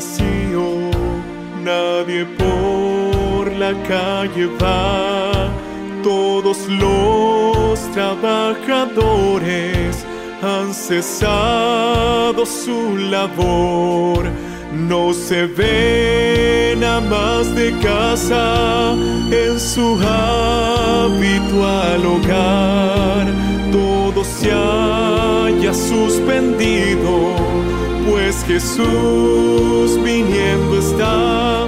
vacío, nadie por la calle va, todos los trabajadores han cesado su labor, no se ven a más de casa en su habitual hogar, todo se haya suspendido Jesús viniendo está.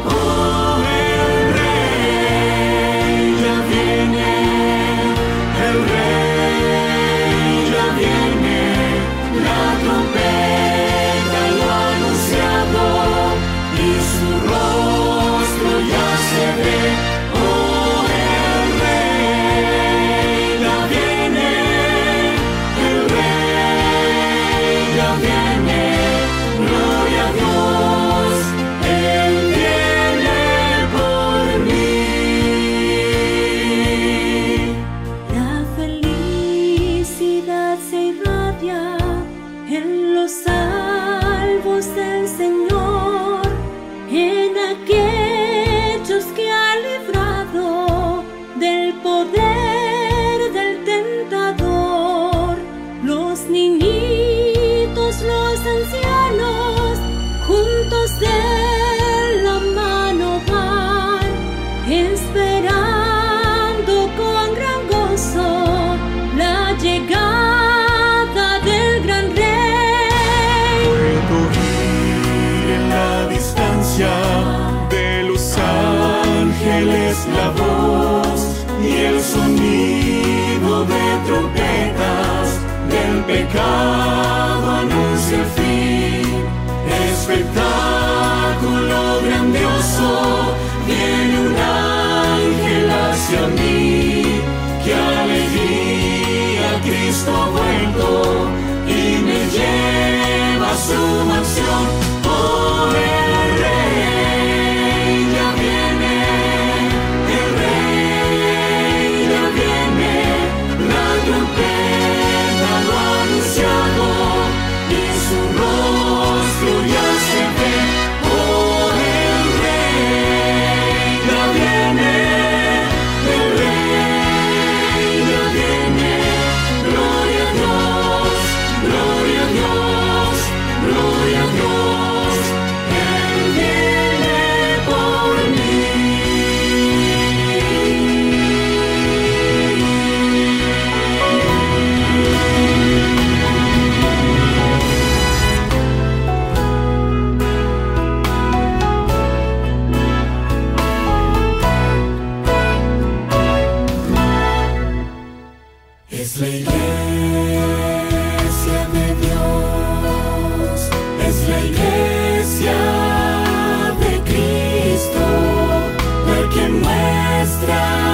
en nuestra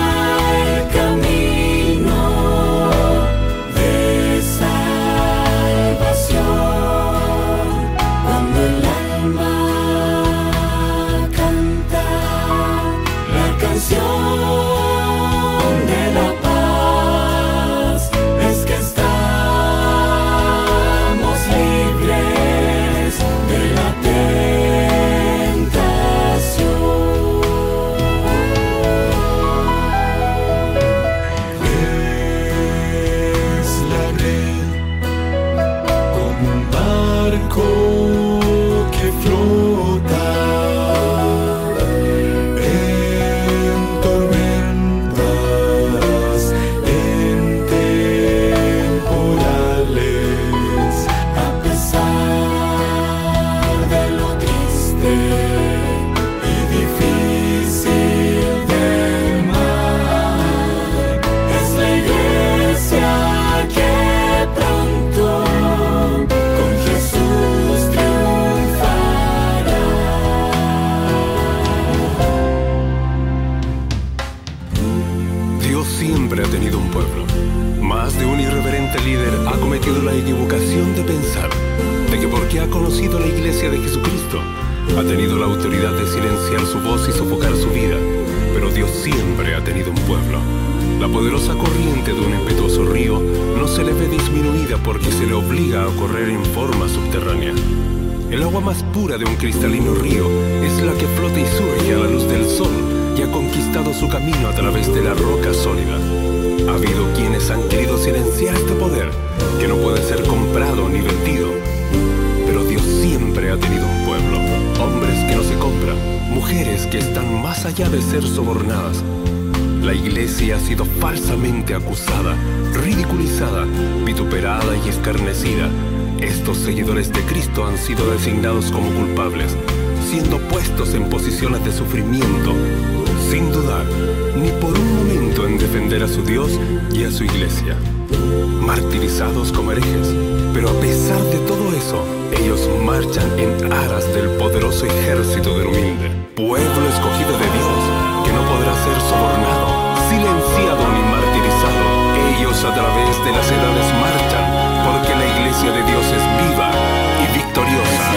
su voz y sofocar su vida, pero Dios siempre ha tenido un pueblo. La poderosa corriente de un impetuoso río no se le ve disminuida porque se le obliga a correr en forma subterránea. El agua más pura de un cristalino río es la que flota y surge a la luz del sol y ha conquistado su camino a través de la roca sólida. Ha habido quienes han querido silenciar este poder, que no puede ser comprado ni vendido, pero Dios siempre ha tenido un hombres que no se compran, mujeres que están más allá de ser sobornadas. La iglesia ha sido falsamente acusada, ridiculizada, vituperada y escarnecida estos seguidores de Cristo han sido designados como culpables, siendo puestos en posiciones de sufrimiento, sin dudar ni por un momento en defender a su Dios y a su iglesia. Martirizados como herejes, pero a pesar de todo eso, ellos marchan en aras del poderoso ejército del humilde, pueblo escogido de Dios, que no podrá ser sobornado, silenciado ni martirizado. Ellos a través de las edades marchan porque la iglesia de Dios es viva y victoriosa.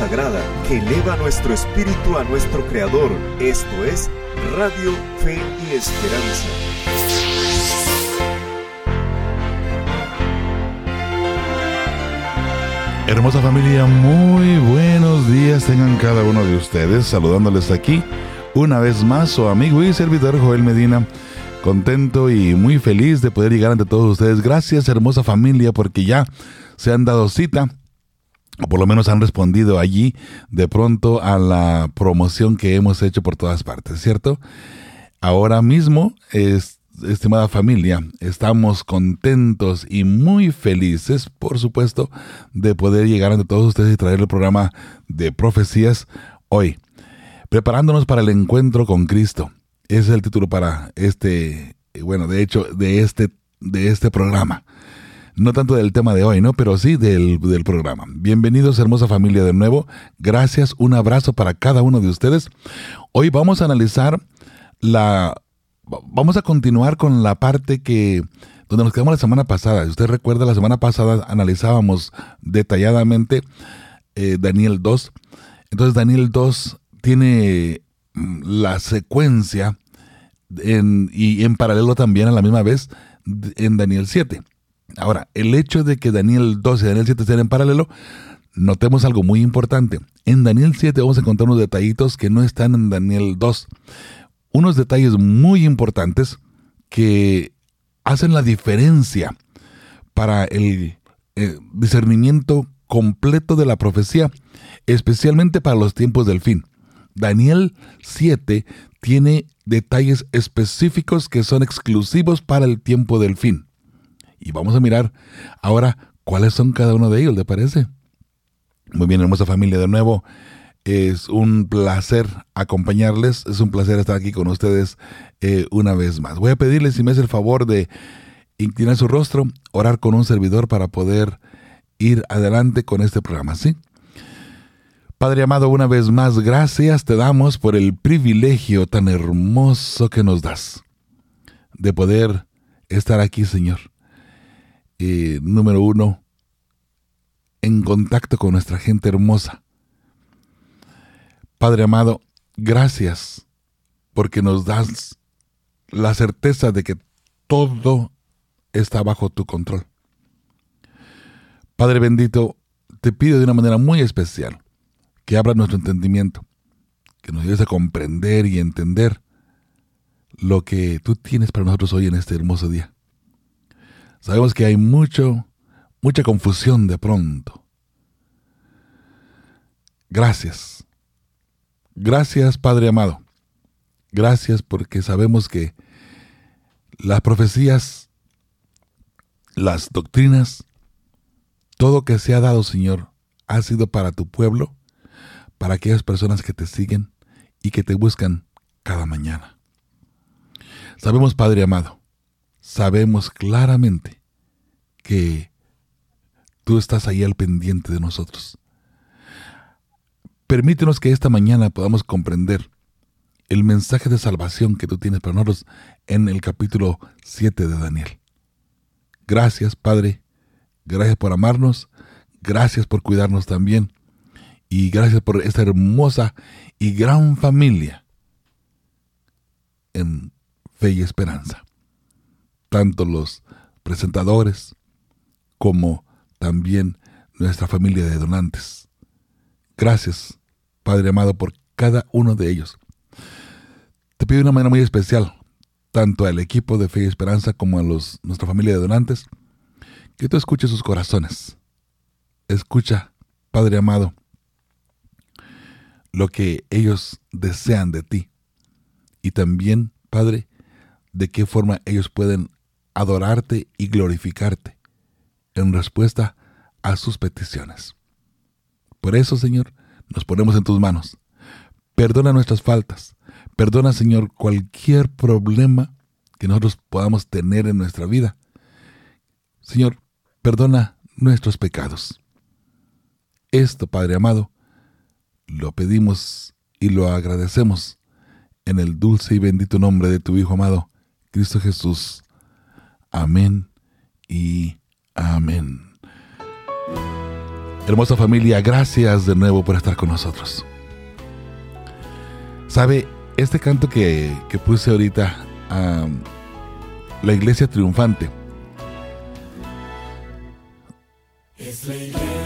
Consagrada que eleva nuestro espíritu a nuestro Creador. Esto es Radio Fe y Esperanza. Hermosa familia, muy buenos días tengan cada uno de ustedes, saludándoles aquí una vez más su amigo y servidor Joel Medina, contento y muy feliz de poder llegar ante todos ustedes. Gracias hermosa familia porque ya se han dado cita, por lo menos han respondido allí de pronto a la promoción que hemos hecho por todas partes, ¿cierto? Ahora mismo, es- estimada familia, estamos contentos y muy felices, por supuesto, de poder llegar ante todos ustedes y traer el programa de profecías hoy, preparándonos para el encuentro con Cristo. Es el título para este, bueno, de hecho, de este, de este programa. No tanto del tema de hoy, ¿no? Pero sí del, del programa. Bienvenidos, hermosa familia, de nuevo. Gracias, un abrazo para cada uno de ustedes. Hoy vamos a analizar la... Vamos a continuar con la parte que... donde nos quedamos la semana pasada. Si usted recuerda, la semana pasada analizábamos detalladamente eh, Daniel 2. Entonces Daniel 2 tiene mm, la secuencia en- y en paralelo también a la misma vez en Daniel 7. Ahora, el hecho de que Daniel 2 y Daniel 7 estén en paralelo, notemos algo muy importante. En Daniel 7 vamos a encontrar unos detallitos que no están en Daniel 2. Unos detalles muy importantes que hacen la diferencia para el eh, discernimiento completo de la profecía, especialmente para los tiempos del fin. Daniel 7 tiene detalles específicos que son exclusivos para el tiempo del fin. Y vamos a mirar ahora cuáles son cada uno de ellos, ¿le parece? Muy bien, hermosa familia, de nuevo. Es un placer acompañarles, es un placer estar aquí con ustedes eh, una vez más. Voy a pedirles si me hace el favor de inclinar su rostro, orar con un servidor para poder ir adelante con este programa, ¿sí? Padre amado, una vez más, gracias te damos por el privilegio tan hermoso que nos das de poder estar aquí, Señor. Eh, número uno, en contacto con nuestra gente hermosa. Padre amado, gracias porque nos das la certeza de que todo está bajo tu control. Padre bendito, te pido de una manera muy especial que abra nuestro entendimiento, que nos ayudes a comprender y entender lo que tú tienes para nosotros hoy en este hermoso día. Sabemos que hay mucho, mucha confusión de pronto. Gracias. Gracias, Padre amado. Gracias porque sabemos que las profecías, las doctrinas, todo que se ha dado, Señor, ha sido para tu pueblo para aquellas personas que te siguen y que te buscan cada mañana. Sabemos, Padre amado, sabemos claramente que tú estás ahí al pendiente de nosotros. Permítenos que esta mañana podamos comprender el mensaje de salvación que tú tienes para nosotros en el capítulo 7 de Daniel. Gracias, Padre. Gracias por amarnos. Gracias por cuidarnos también y gracias por esta hermosa y gran familia en fe y esperanza. Tanto los presentadores como también nuestra familia de donantes. Gracias, Padre amado, por cada uno de ellos. Te pido de una manera muy especial, tanto al equipo de Fe y Esperanza como a nuestra familia de donantes, que tú escuches sus corazones. Escucha, Padre amado, lo que ellos desean de ti. Y también, Padre, de qué forma ellos pueden adorarte y glorificarte en respuesta a sus peticiones. Por eso, Señor, nos ponemos en tus manos. Perdona nuestras faltas. Perdona, Señor, cualquier problema que nosotros podamos tener en nuestra vida. Señor, perdona nuestros pecados. Esto, Padre amado, lo pedimos y lo agradecemos en el dulce y bendito nombre de tu Hijo amado, Cristo Jesús. Amén y amén. Hermosa familia, gracias de nuevo por estar con nosotros. Sabe, este canto que, puse ahorita, a la iglesia triunfante, Es la iglesia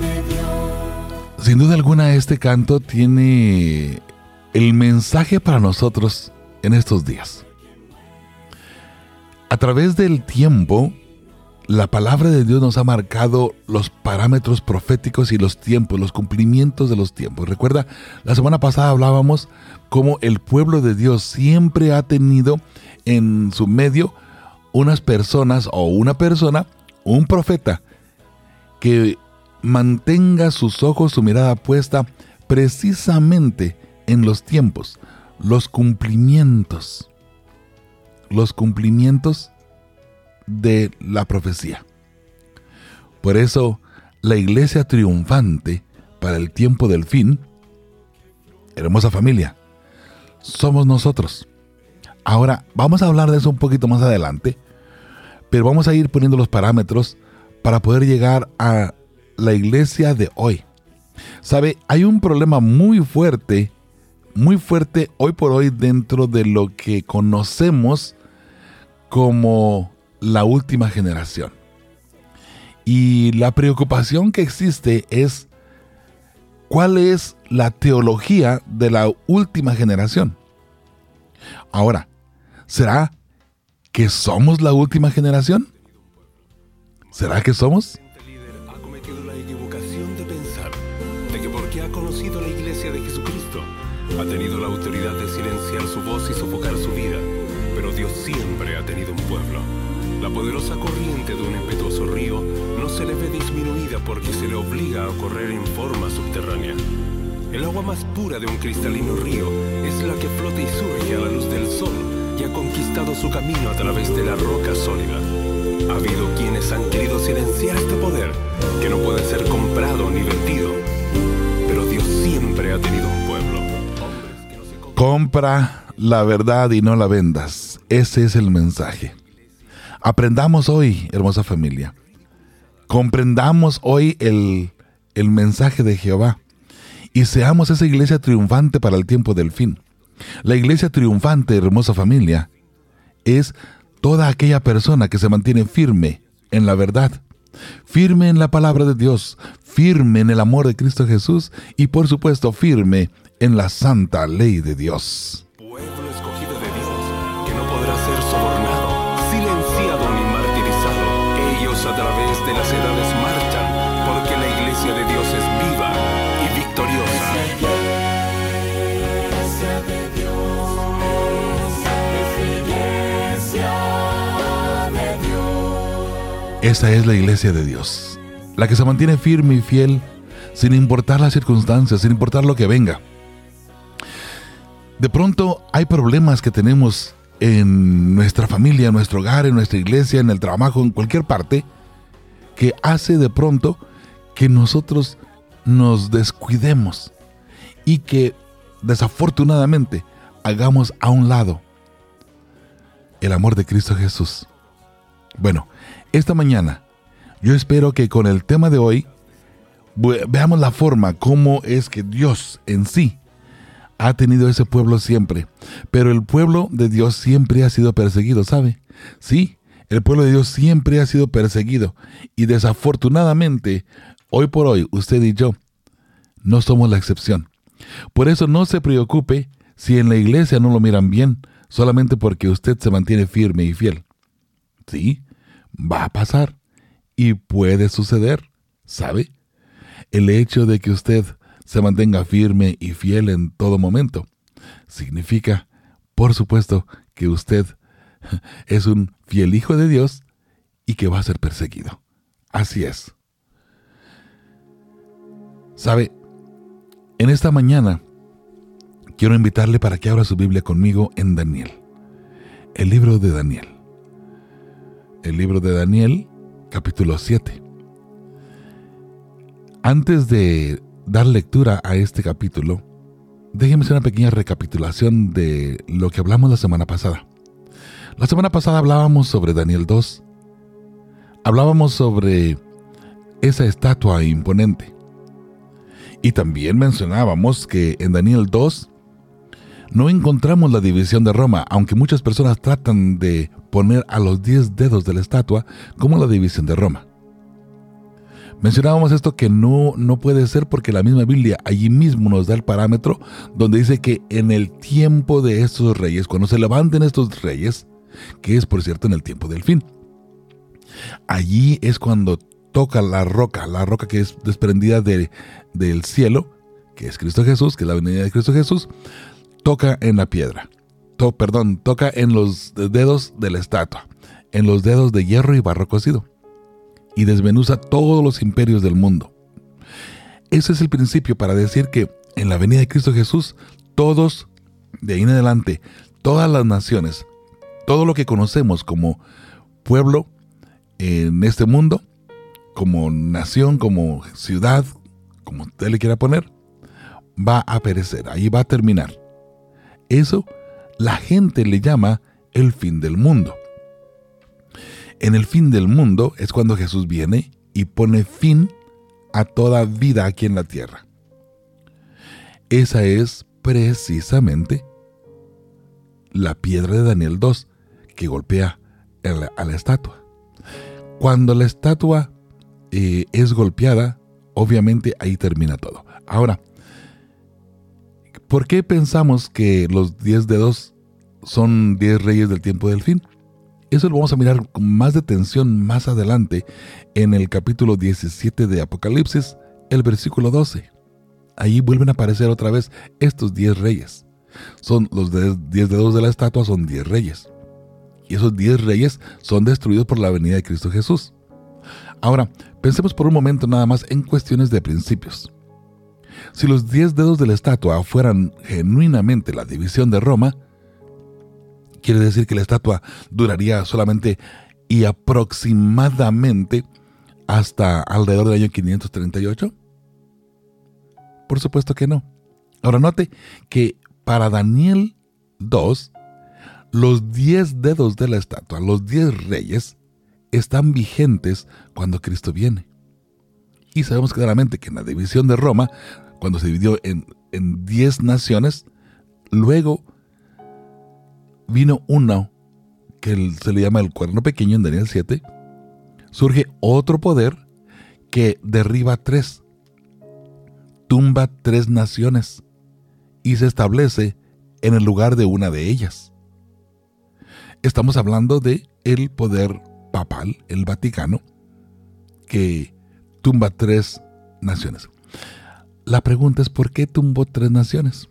de Dios. Sin duda alguna este canto tiene el mensaje para nosotros en estos días. A través del tiempo, la palabra de Dios nos ha marcado los parámetros proféticos y los tiempos, los cumplimientos de los tiempos. Recuerda, la semana pasada hablábamos cómo el pueblo de Dios siempre ha tenido en su medio unas personas o una persona, un profeta, que mantenga sus ojos, su mirada puesta precisamente en los tiempos, los cumplimientos, los cumplimientos de la profecía. Por eso, la iglesia triunfante para el tiempo del fin, hermosa familia, somos nosotros. Ahora, vamos a hablar de eso un poquito más adelante, pero vamos a ir poniendo los parámetros para poder llegar a la iglesia de hoy. Sabe, hay un problema muy fuerte, muy fuerte hoy por hoy dentro de lo que conocemos como la última generación. Y la preocupación que existe es cuál es la teología de la última generación. Ahora, ¿será que somos la última generación? ¿Será que somos? Agua más pura de un cristalino río es la que flota y surge a la luz del sol y ha conquistado su camino a través de la roca sólida. Ha habido quienes han querido silenciar este poder, que no puede ser comprado ni vendido. Pero Dios siempre ha tenido un pueblo. Compra la verdad y no la vendas. Ese es el mensaje. Aprendamos hoy, hermosa familia. Comprendamos hoy el, el mensaje de Jehová y seamos esa iglesia triunfante para el tiempo del fin. La iglesia triunfante, hermosa familia, es toda aquella persona que se mantiene firme en la verdad, firme en la palabra de Dios, firme en el amor de Cristo Jesús y por supuesto firme en la santa ley de Dios. Esa es la iglesia de Dios, la que se mantiene firme y fiel sin importar las circunstancias, sin importar lo que venga. De pronto hay problemas que tenemos en nuestra familia, en nuestro hogar, en nuestra iglesia, en el trabajo, en cualquier parte, que hace de pronto que nosotros nos descuidemos y que desafortunadamente hagamos a un lado el amor de Cristo Jesús. Bueno, esta mañana yo espero que con el tema de hoy ve- veamos la forma como es que Dios en sí ha tenido ese pueblo siempre. Pero el pueblo de Dios siempre ha sido perseguido, ¿sabe? Sí, el pueblo de Dios siempre ha sido perseguido. Y desafortunadamente, hoy por hoy, usted y yo no somos la excepción. Por eso no se preocupe si en la iglesia no lo miran bien, solamente porque usted se mantiene firme y fiel. Sí, va a pasar y puede suceder, ¿sabe? El hecho de que usted se mantenga firme y fiel en todo momento significa, por supuesto, que usted es un fiel hijo de Dios y que va a ser perseguido. Así es. ¿Sabe? En esta mañana quiero invitarle para que abra su Biblia conmigo en Daniel. El libro de Daniel. El libro de Daniel, capítulo 7. Antes de dar lectura a este capítulo, déjeme hacer una pequeña recapitulación de lo que hablamos la semana pasada. La semana pasada hablábamos sobre Daniel 2. Hablábamos sobre esa estatua imponente. Y también mencionábamos que en Daniel 2 no encontramos la división de Roma, aunque muchas personas tratan de poner a los 10 dedos de la estatua como la división de Roma. Mencionábamos esto que no, no puede ser porque la misma Biblia allí mismo nos da el parámetro donde dice que en el tiempo de estos reyes, cuando se levanten estos reyes, que es por cierto en el tiempo del fin, allí es cuando toca la roca, la roca que es desprendida de- del cielo, que es Cristo Jesús, que es la venida de Cristo Jesús, toca en la piedra. Perdón, toca en los dedos de la estatua, en los dedos de hierro y barro cocido, y desmenuza todos los imperios del mundo. Ese es el principio para decir que en la venida de Cristo Jesús, todos, de ahí en adelante, todas las naciones, todo lo que conocemos como pueblo en este mundo, como nación, como ciudad, como usted le quiera poner, va a perecer, ahí va a terminar. Eso la gente le llama el fin del mundo. En el fin del mundo es cuando Jesús viene y pone fin a toda vida aquí en la tierra. Esa es precisamente la piedra de Daniel 2 que golpea a la, estatua. Cuando la estatua eh, es golpeada, obviamente ahí termina todo. Ahora, ¿por qué pensamos que los 10 dedos son 10 reyes del tiempo del fin? Eso lo vamos a mirar con más detención más adelante en el capítulo 17 de Apocalipsis, el versículo 12. ahí vuelven a aparecer otra vez estos 10 reyes. Son los 10 dedos de la estatua, son 10 reyes. Y esos 10 reyes son destruidos por la venida de Cristo Jesús. Ahora, pensemos por un momento nada más en cuestiones de principios. Si los 10 dedos de la estatua fueran genuinamente la división de Roma, quiere decir que la estatua duraría solamente y aproximadamente hasta alrededor del año 538? Por supuesto que no. Ahora note que para Daniel 2, los 10 dedos de la estatua, los 10 reyes, están vigentes cuando Cristo viene. Y sabemos claramente que en la división de Roma, cuando se dividió en, en 10 naciones, luego vino uno que se le llama el cuerno pequeño en Daniel 7, surge otro poder que derriba tres, tumba tres naciones y se establece en el lugar de una de ellas. Estamos hablando de el poder papal, el Vaticano, que tumba tres naciones. La pregunta es ¿por qué tumbó tres naciones?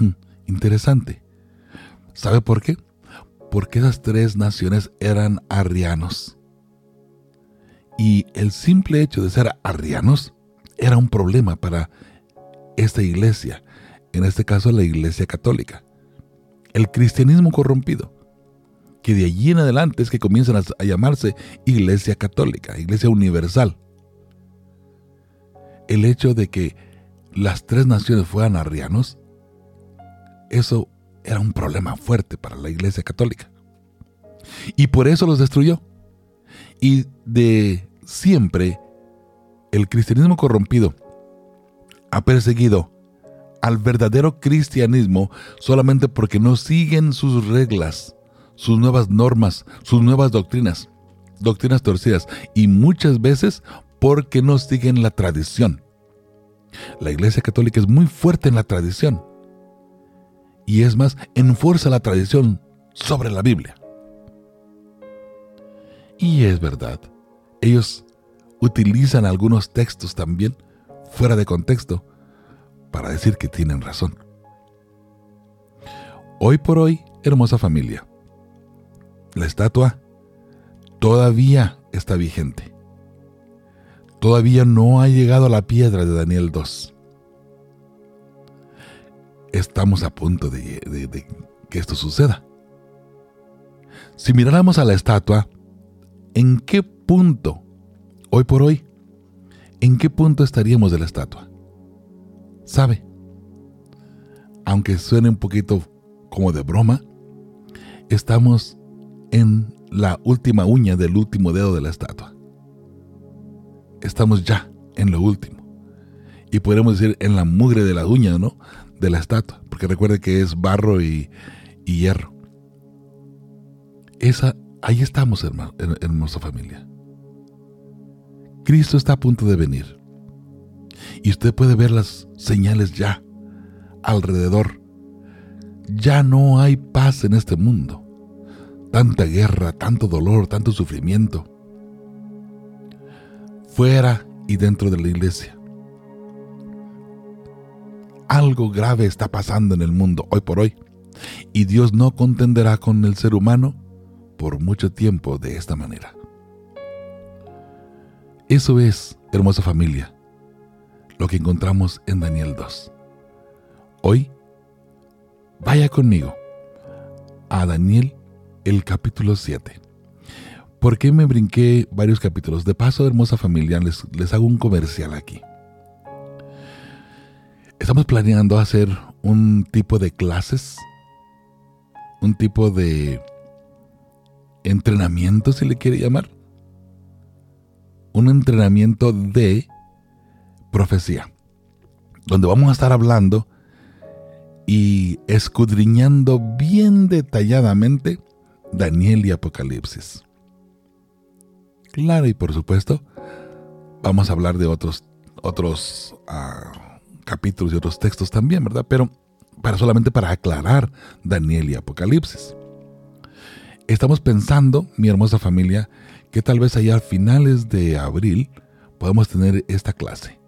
Hmm, interesante. ¿Sabe por qué? Porque esas tres naciones eran arrianos. Y el simple hecho de ser arrianos era un problema para esta iglesia, en este caso la iglesia católica. El cristianismo corrompido, que de allí en adelante es que comienzan a, llamarse iglesia católica, iglesia universal. El hecho de que las tres naciones fueran arrianos, eso era un problema fuerte para la iglesia católica. Y por eso los destruyó. Y de siempre el cristianismo corrompido ha perseguido al verdadero cristianismo solamente porque no siguen sus reglas, sus nuevas normas, sus nuevas doctrinas, doctrinas torcidas, y muchas veces porque no siguen la tradición. La Iglesia Católica es muy fuerte en la tradición y es más, enfuerza la tradición sobre la Biblia. Y es verdad, ellos utilizan algunos textos también fuera de contexto para decir que tienen razón. Hoy por hoy, hermosa familia, la estatua todavía está vigente. Todavía no ha llegado a la piedra de Daniel 2 estamos a punto de, que esto suceda. Si miráramos a la estatua, ¿en qué punto, hoy por hoy, en qué punto estaríamos de la estatua? ¿Sabe? Aunque suene un poquito como de broma, estamos en la última uña del último dedo de la estatua. Estamos ya en lo último. Y podríamos decir en la mugre de la uña, ¿no? de la estatua, porque recuerde que es barro y, hierro. Esa, ahí estamos, hermosa familia. Cristo está a punto de venir. Y usted puede ver las señales ya alrededor. Ya no hay paz en este mundo. Tanta guerra, tanto dolor, tanto sufrimiento. Fuera y dentro de la iglesia algo grave está pasando en el mundo hoy por hoy. Y Dios no contenderá con el ser humano por mucho tiempo de esta manera. Eso es, hermosa familia, lo que encontramos en Daniel 2. Hoy, vaya conmigo a Daniel el capítulo 7. ¿Por qué me brinqué varios capítulos? De paso, hermosa familia, les, les hago un comercial aquí. Estamos planeando hacer un tipo de clases, un tipo de entrenamiento, si le quiere llamar. Un entrenamiento de profecía, donde vamos a estar hablando y escudriñando bien detalladamente Daniel y Apocalipsis. Claro, y por supuesto, vamos a hablar de otros, otros uh, capítulos y otros textos también, ¿verdad? Pero para solamente para aclarar Daniel y Apocalipsis. Estamos pensando, mi hermosa familia, que tal vez allá a finales de abril podamos tener esta clase.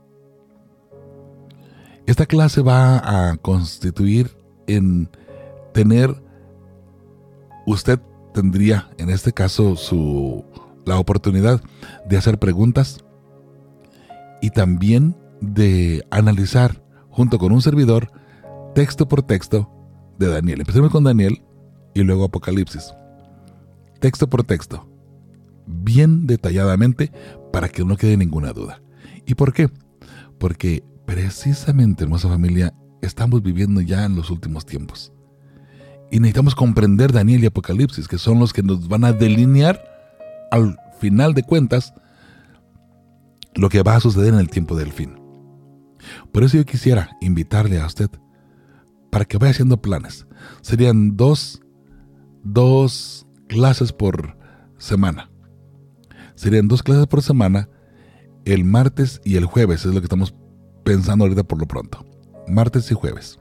Esta clase va a constituir en tener, usted tendría en este caso su, la oportunidad de hacer preguntas y también de analizar junto con un servidor texto por texto de Daniel. Empecemos con Daniel y luego Apocalipsis. Texto por texto, bien detalladamente para que no quede ninguna duda. ¿Y por qué? Porque precisamente, hermosa familia, estamos viviendo ya en los últimos tiempos. Y necesitamos comprender Daniel y Apocalipsis, que son los que nos van a delinear al final de cuentas lo que va a suceder en el tiempo del fin. Por eso yo quisiera invitarle a usted para que vaya haciendo planes. Serían dos, dos clases por semana. Serían dos clases por semana, el martes y el jueves, es lo que estamos pensando ahorita por lo pronto. Martes y jueves.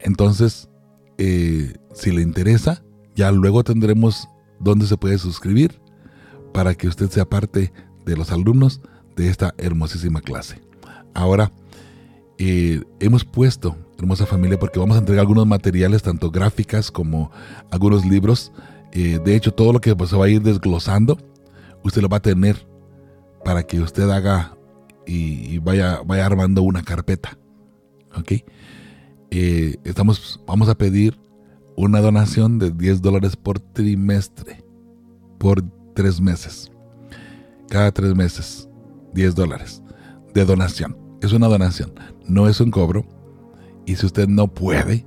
Entonces, eh, si le interesa, ya luego tendremos dónde se puede suscribir para que usted sea parte de los alumnos de esta hermosísima clase. Ahora, eh, hemos puesto, hermosa familia, porque vamos a entregar algunos materiales, tanto gráficas como algunos libros. Eh, de hecho, todo lo que pues, se va a ir desglosando, usted lo va a tener para que usted haga y, vaya, vaya armando una carpeta. ¿Ok? Eh, estamos, vamos a pedir una donación de 10 dólares por trimestre, por tres meses. Cada tres meses, 10 dólares de donación. Es una donación, no es un cobro. Y si usted no puede,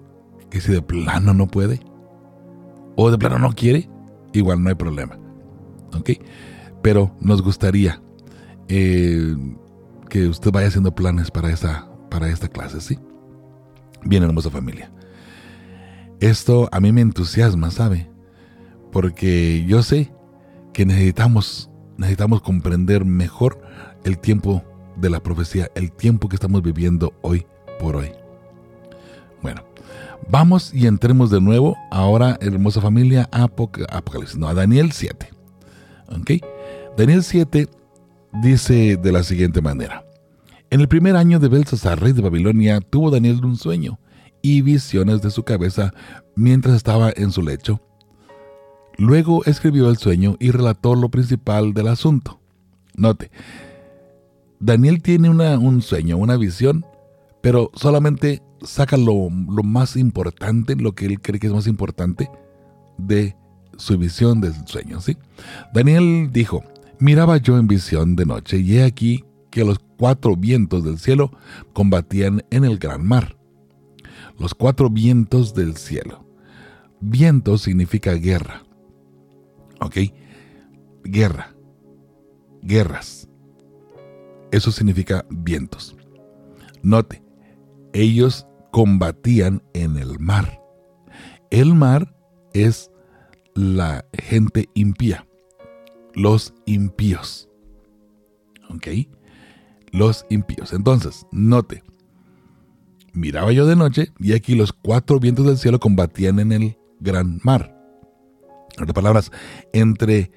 que si de plano no puede, o de plano no quiere, igual no hay problema. ¿Ok? Pero nos gustaría eh, que usted vaya haciendo planes para esta, para esta clase, ¿sí? Bien, hermosa familia. Esto a mí me entusiasma, ¿sabe? Porque yo sé que necesitamos, necesitamos comprender mejor el tiempo de la profecía, el tiempo que estamos viviendo hoy por hoy. Bueno, vamos y entremos de nuevo ahora, hermosa familia, a Apocalipsis, no, a Daniel 7. ¿Ok? Daniel 7 dice de la siguiente manera. En el primer año de Belsasar, rey de Babilonia, tuvo Daniel un sueño y visiones de su cabeza mientras estaba en su lecho. Luego escribió el sueño y relató lo principal del asunto. Note, Daniel tiene un sueño, una visión, pero solamente saca lo, lo, más importante, lo que él cree que es más importante de su visión del sueño. ¿sí? Daniel dijo, miraba yo en visión de noche y he aquí que los cuatro vientos del cielo combatían en el gran mar. Los cuatro vientos del cielo. Viento significa guerra. ¿Ok? Guerra. Guerras. Eso significa vientos. Note, ellos combatían en el mar. El mar es la gente impía, los impíos. ¿Ok? los impíos. Entonces, note, miraba yo de noche y aquí los cuatro vientos del cielo combatían en el gran mar. En otras palabras, entre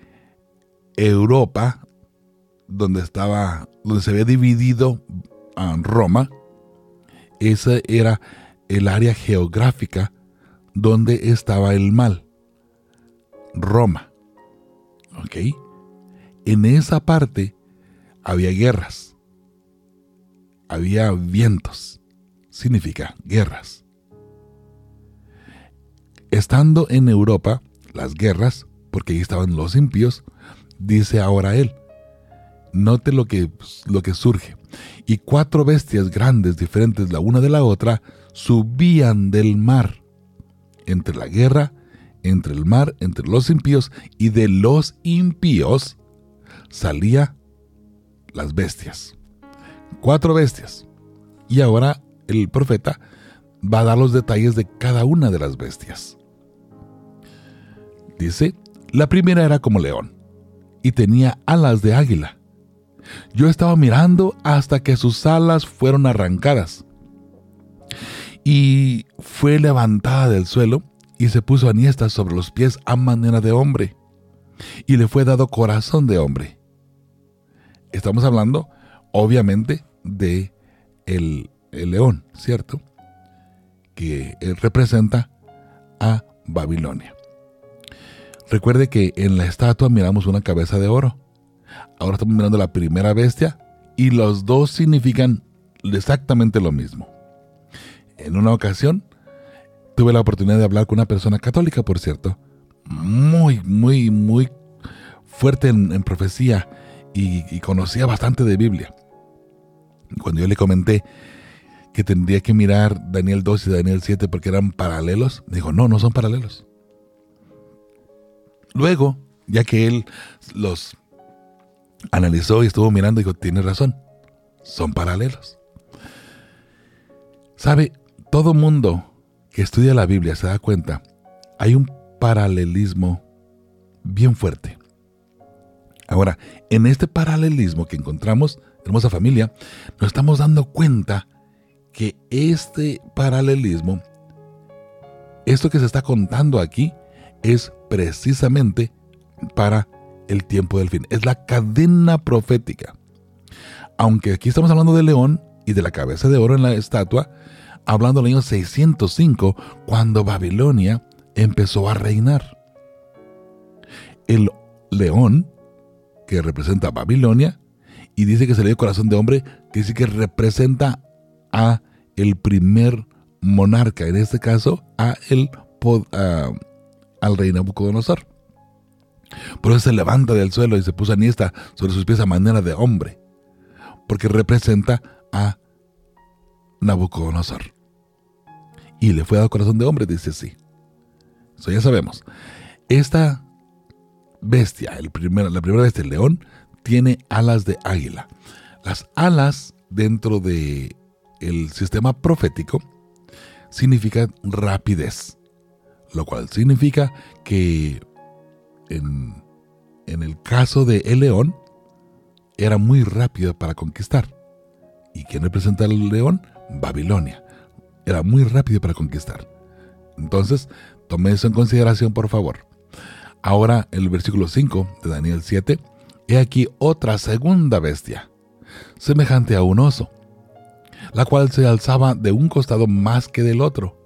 Europa, donde estaba, donde se había dividido a Roma, esa era el área geográfica donde estaba el mal. Roma. ¿Ok? En esa parte había guerras había vientos, significa guerras. Estando en Europa, las guerras, porque ahí estaban los impíos, dice ahora él, note lo que, lo que surge. Y cuatro bestias grandes, diferentes la una de la otra, subían del mar. Entre la guerra, entre el mar, entre los impíos, y de los impíos salía las bestias cuatro bestias. Y ahora el profeta va a dar los detalles de cada una de las bestias. Dice, la primera era como león y tenía alas de águila. Yo estaba mirando hasta que sus alas fueron arrancadas y fue levantada del suelo y se puso aniesta sobre los pies a manera de hombre y le fue dado corazón de hombre. Estamos hablando, obviamente, de el, el león, ¿cierto? Que representa a Babilonia. Recuerde que en la estatua miramos una cabeza de oro. Ahora estamos mirando la primera bestia y los dos significan exactamente lo mismo. En una ocasión tuve la oportunidad de hablar con una persona católica, por cierto, muy, muy, muy fuerte en, profecía y conocía bastante de Biblia. Cuando yo le comenté que tendría que mirar Daniel 2 y Daniel 7 porque eran paralelos, dijo, no, no son paralelos. Luego, ya que él los analizó y estuvo mirando, dijo, tiene razón, son paralelos. ¿Sabe? Todo mundo que estudia la Biblia se da cuenta, hay un paralelismo bien fuerte. Ahora, en este paralelismo que encontramos, hermosa familia, nos estamos dando cuenta que este paralelismo, esto que se está contando aquí, es precisamente para el tiempo del fin. Es la cadena profética. Aunque aquí estamos hablando de león y de la cabeza de oro en la estatua, hablando del año 605, cuando Babilonia empezó a reinar. El león, que representa a Babilonia, y dice que se le dio corazón de hombre, que dice que representa a el primer monarca, en este caso a el, al rey Nabucodonosor. Por eso se levanta del suelo y se puso aniesta sobre sus pies a manera de hombre, porque representa a Nabucodonosor. Y le fue dado corazón de hombre, dice así. Eso ya sabemos. Esta bestia, el la primera bestia, el león, tiene alas de águila. Las alas dentro de el sistema profético significan rapidez, lo cual significa que en, en el caso de el león era muy rápido para conquistar. ¿Y quién representa al león? Babilonia. Era muy rápido para conquistar. Entonces, tome eso en consideración, por favor. Ahora, el versículo 5 de Daniel 7 He aquí otra segunda bestia, semejante a un oso, la cual se alzaba de un costado más que del otro,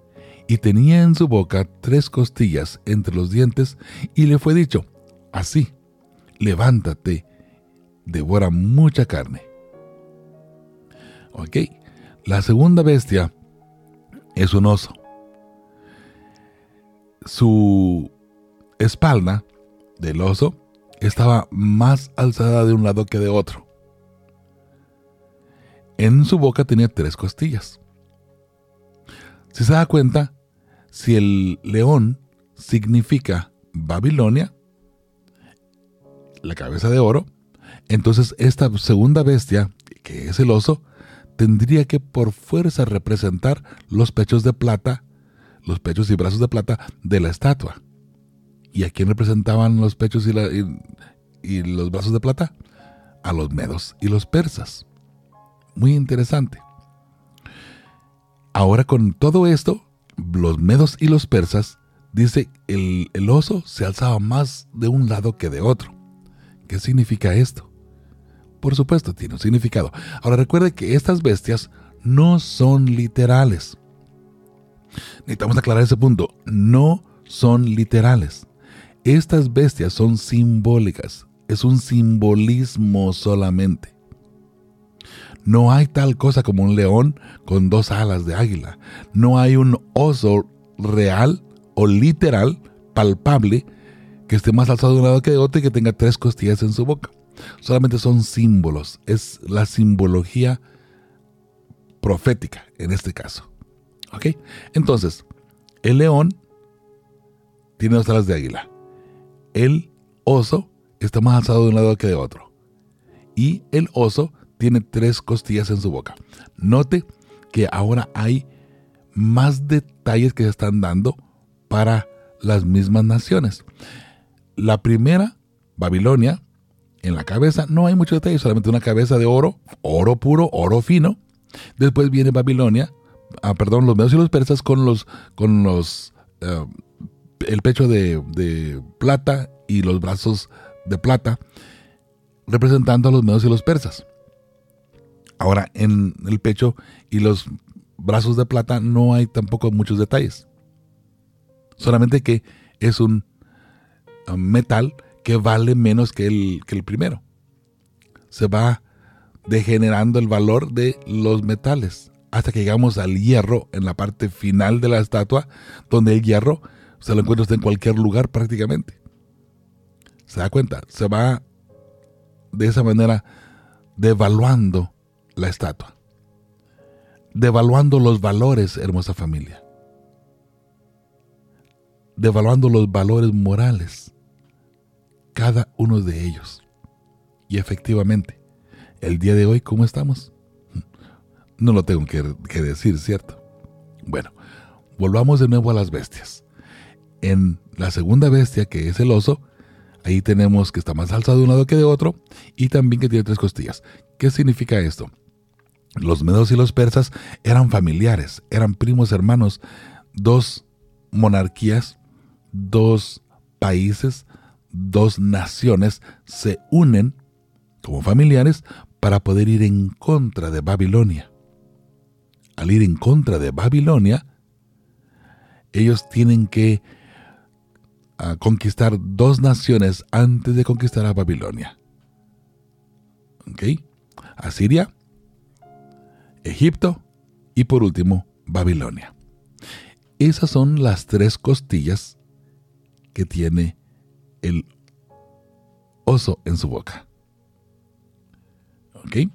y tenía en su boca tres costillas entre los dientes, y le fue dicho, así, levántate, devora mucha carne. Ok, la segunda bestia es un oso. Su espalda del oso estaba más alzada de un lado que de otro. En su boca tenía tres costillas. Si se da cuenta, si el león significa Babilonia, la cabeza de oro, entonces esta segunda bestia, que es el oso, tendría que por fuerza representar los pechos de plata, los pechos y brazos de plata de la estatua. ¿Y a quién representaban los pechos y, los brazos de plata? A los medos y los persas. Muy interesante. Ahora con todo esto, los medos y los persas, dice, el, el oso se alzaba más de un lado que de otro. ¿Qué significa esto? Por supuesto, tiene un significado. Ahora recuerde que estas bestias no son literales. Necesitamos aclarar ese punto. No son literales. Estas bestias son simbólicas, es un simbolismo solamente. No hay tal cosa como un león con dos alas de águila. No hay un oso real o literal, palpable, que esté más alzado de un lado que de otro y que tenga tres costillas en su boca. Solamente son símbolos. Es la simbología profética en este caso. ¿Ok? Entonces, el león tiene dos alas de águila el oso está más alzado de un lado que de otro. Y el oso tiene tres costillas en su boca. Note que ahora hay más detalles que se están dando para las mismas naciones. La primera, Babilonia, en la cabeza no hay mucho detalle, solamente una cabeza de oro, oro puro, oro fino. Después viene Babilonia, ah, perdón, los medios y los persas con los, con los eh, el pecho de, plata y los brazos de plata, representando a los medos y los persas. Ahora, en el pecho y los brazos de plata no hay tampoco muchos detalles. Solamente que es un uh, metal que vale menos que el, que el primero. Se va degenerando el valor de los metales hasta que llegamos al hierro en la parte final de la estatua, donde el hierro se lo encuentra en cualquier lugar prácticamente. ¿Se da cuenta? Se va de esa manera devaluando la estatua. Devaluando los valores, hermosa familia. Devaluando los valores morales. Cada uno de ellos. Y efectivamente, el día de hoy, ¿cómo estamos? No lo tengo que, decir, ¿cierto? Bueno, volvamos de nuevo a las bestias. En la segunda bestia, que es el oso, ahí tenemos que está más alzado de un lado que de otro y también que tiene tres costillas. ¿Qué significa esto? Los medos y los persas eran familiares, eran primos hermanos, dos monarquías, dos países, dos naciones se unen como familiares para poder ir en contra de Babilonia. Al ir en contra de Babilonia, ellos tienen que uh, conquistar dos naciones antes de conquistar a Babilonia. ¿Ok? Asiria, Egipto y por último Babilonia. Esas son las tres costillas que tiene el oso en su boca. ¿Ok?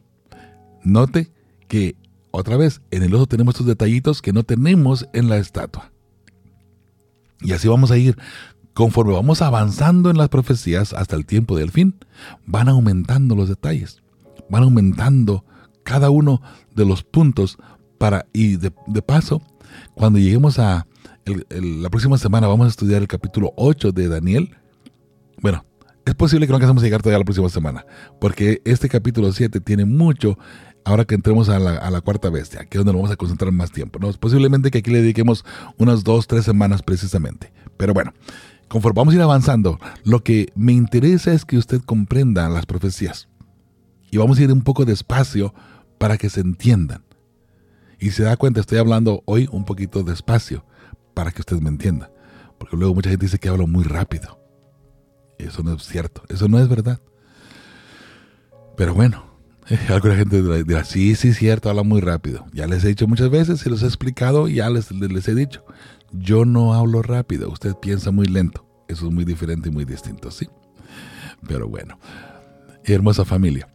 Note que otra vez en el oso tenemos estos detallitos que no tenemos en la estatua. Y así vamos a ir. Conforme vamos avanzando en las profecías hasta el tiempo del fin, van aumentando los detalles. Van aumentando cada uno de los puntos para y de, paso cuando lleguemos a la próxima semana vamos a estudiar el capítulo 8 de Daniel bueno es posible que no alcancemos a llegar todavía la próxima semana porque este capítulo 7 tiene mucho ahora que entremos a la, cuarta bestia que es donde nos vamos a concentrar más tiempo ¿no? posiblemente que aquí le dediquemos unas dos tres semanas precisamente pero bueno conforme vamos a ir avanzando lo que me interesa es que usted comprenda las profecías y vamos a ir un poco despacio para que se entiendan. Y se da cuenta, estoy hablando hoy un poquito despacio para que usted me entienda. Porque luego mucha gente dice que hablo muy rápido. Eso no es cierto, eso no es verdad. Pero bueno, alguna gente dirá, sí, sí, cierto, habla muy rápido. Ya les he dicho muchas veces, se los he explicado, ya les, les he dicho. Yo no hablo rápido, usted piensa muy lento. Eso es muy diferente y muy distinto, ¿sí? Pero bueno, hermosa familia.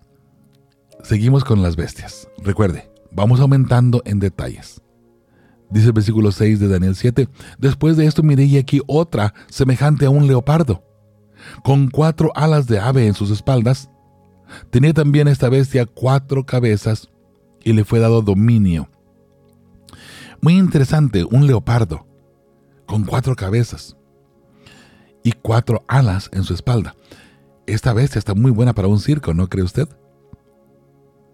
Seguimos con las bestias. Recuerde, vamos aumentando en detalles. Dice el versículo 6 de Daniel 7, después de esto miré y aquí otra semejante a un leopardo, con cuatro alas de ave en sus espaldas. Tenía también esta bestia cuatro cabezas y le fue dado dominio. Muy interesante, un leopardo, con cuatro cabezas y cuatro alas en su espalda. Esta bestia está muy buena para un circo, ¿no cree usted?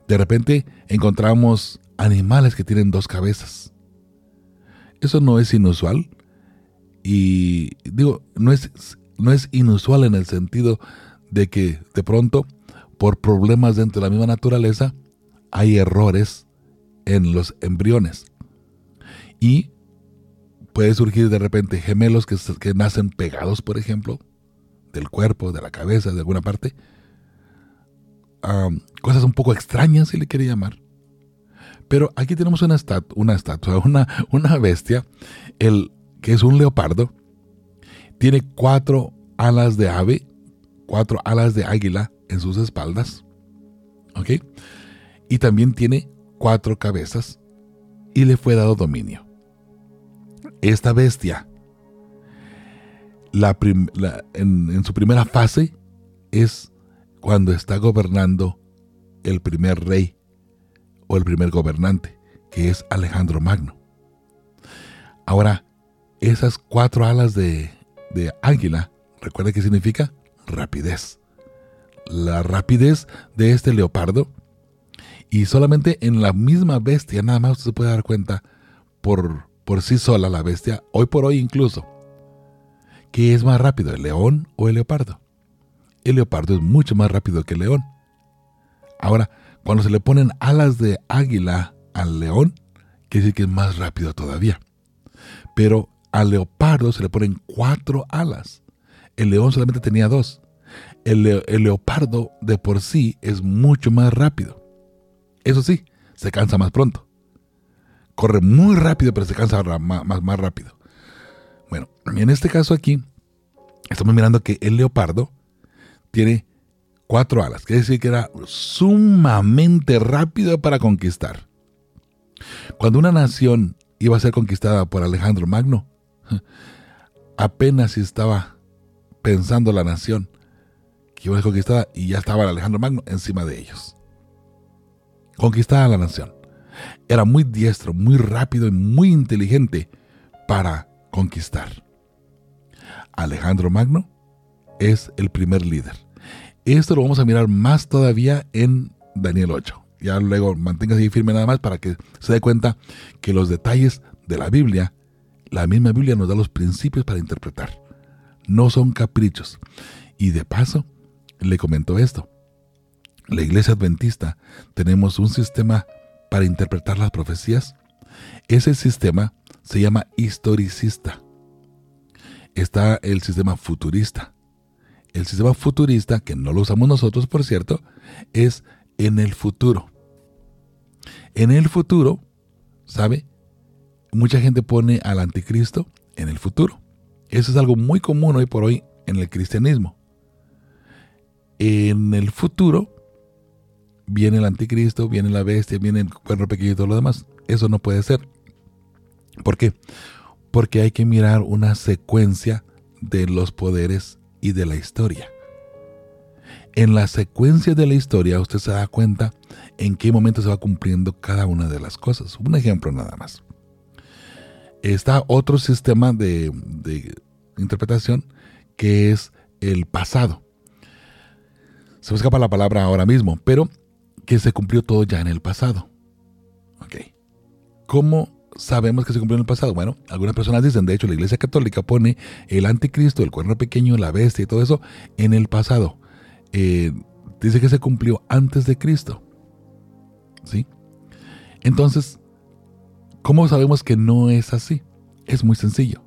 De repente encontramos animales que tienen dos cabezas. Eso no es inusual. Y digo, no es, no es inusual en el sentido de que de pronto, por problemas dentro de la misma naturaleza, hay errores en los embriones. Y puede surgir de repente gemelos que, que nacen pegados, por ejemplo, del cuerpo, de la cabeza, de alguna parte, cosas un poco extrañas, si le quiere llamar. Pero aquí tenemos una, estatua, una, bestia, el, que es un leopardo. Tiene cuatro alas de ave, cuatro alas de águila en sus espaldas. ¿Ok? Y también tiene cuatro cabezas y le fue dado dominio. Esta bestia, en su primera fase, es cuando está gobernando el primer rey o el primer gobernante, que es Alejandro Magno. Ahora, esas cuatro alas de, águila, recuerda qué significa rapidez. La rapidez de este leopardo. Y solamente en la misma bestia, nada más se puede dar cuenta por, por sí sola la bestia, hoy por hoy incluso, que es más rápido, el león o el leopardo el leopardo es mucho más rápido que el león. Ahora, Cuando se le ponen alas de águila al león, quiere decir que es más rápido todavía. Pero al leopardo se le ponen cuatro alas. El león solamente tenía dos. El, le- el leopardo de por sí es mucho más rápido. Eso sí, se cansa más pronto. Corre muy rápido, pero se cansa más rápido. Bueno, en este caso aquí, estamos mirando que el leopardo tiene cuatro alas. Quiere decir que era sumamente rápido para conquistar. Cuando una nación iba a ser conquistada por Alejandro Magno, apenas estaba pensando la nación que iba a ser conquistada y ya estaba Alejandro Magno encima de ellos. Conquistada la nación. Era muy diestro, muy rápido y muy inteligente para conquistar. Alejandro Magno es el primer líder. Esto lo vamos a mirar más todavía en Daniel 8. Ya luego manténgase ahí firme nada más para que se dé cuenta que los detalles de la Biblia, la misma Biblia nos da los principios para interpretar. No son caprichos. Y de paso, le comentó esto. La iglesia adventista tenemos un sistema para interpretar las profecías. Ese sistema se llama historicista. Está el sistema futurista. El sistema futurista, que no lo usamos nosotros, por cierto, es en el futuro. En el futuro, ¿sabe? Mucha gente pone al anticristo en el futuro. Eso es algo muy común hoy por hoy en el cristianismo. En el futuro viene el anticristo, viene la bestia, viene el cuerno pequeño y todo lo demás. Eso no puede ser. ¿Por qué? Porque hay que mirar una secuencia de los poderes y de la historia. En la secuencia de la historia usted se da cuenta en qué momento se va cumpliendo cada una de las cosas. Un ejemplo nada más. Está otro sistema de, interpretación que es el pasado. Se me escapa la palabra ahora mismo, pero que se cumplió todo ya en el pasado. ¿Cómo sabemos que se cumplió en el pasado? Bueno, algunas personas dicen, de hecho, la Iglesia Católica pone el anticristo, el cuerno pequeño, la bestia y todo eso en el pasado. Eh, dice que se cumplió antes de Cristo. ¿Sí? Entonces, ¿cómo sabemos que no es así? Es muy sencillo.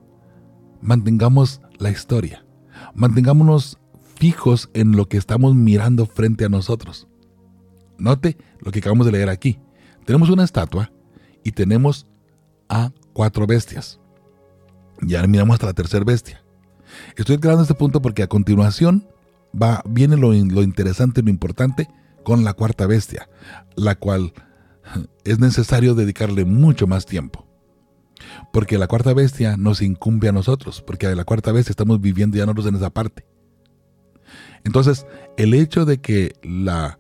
Mantengamos la historia. Mantengámonos fijos en lo que estamos mirando frente a nosotros. Note lo que acabamos de leer aquí. Tenemos una estatua y tenemos a cuatro bestias. Ya miramos hasta la tercera bestia. Estoy aclarando este punto porque a continuación va, viene lo, interesante y lo importante con la cuarta bestia, la cual es necesario dedicarle mucho más tiempo. Porque la cuarta bestia nos incumbe a nosotros, porque a la cuarta bestia estamos viviendo ya nosotros en esa parte. Entonces, el hecho de que la,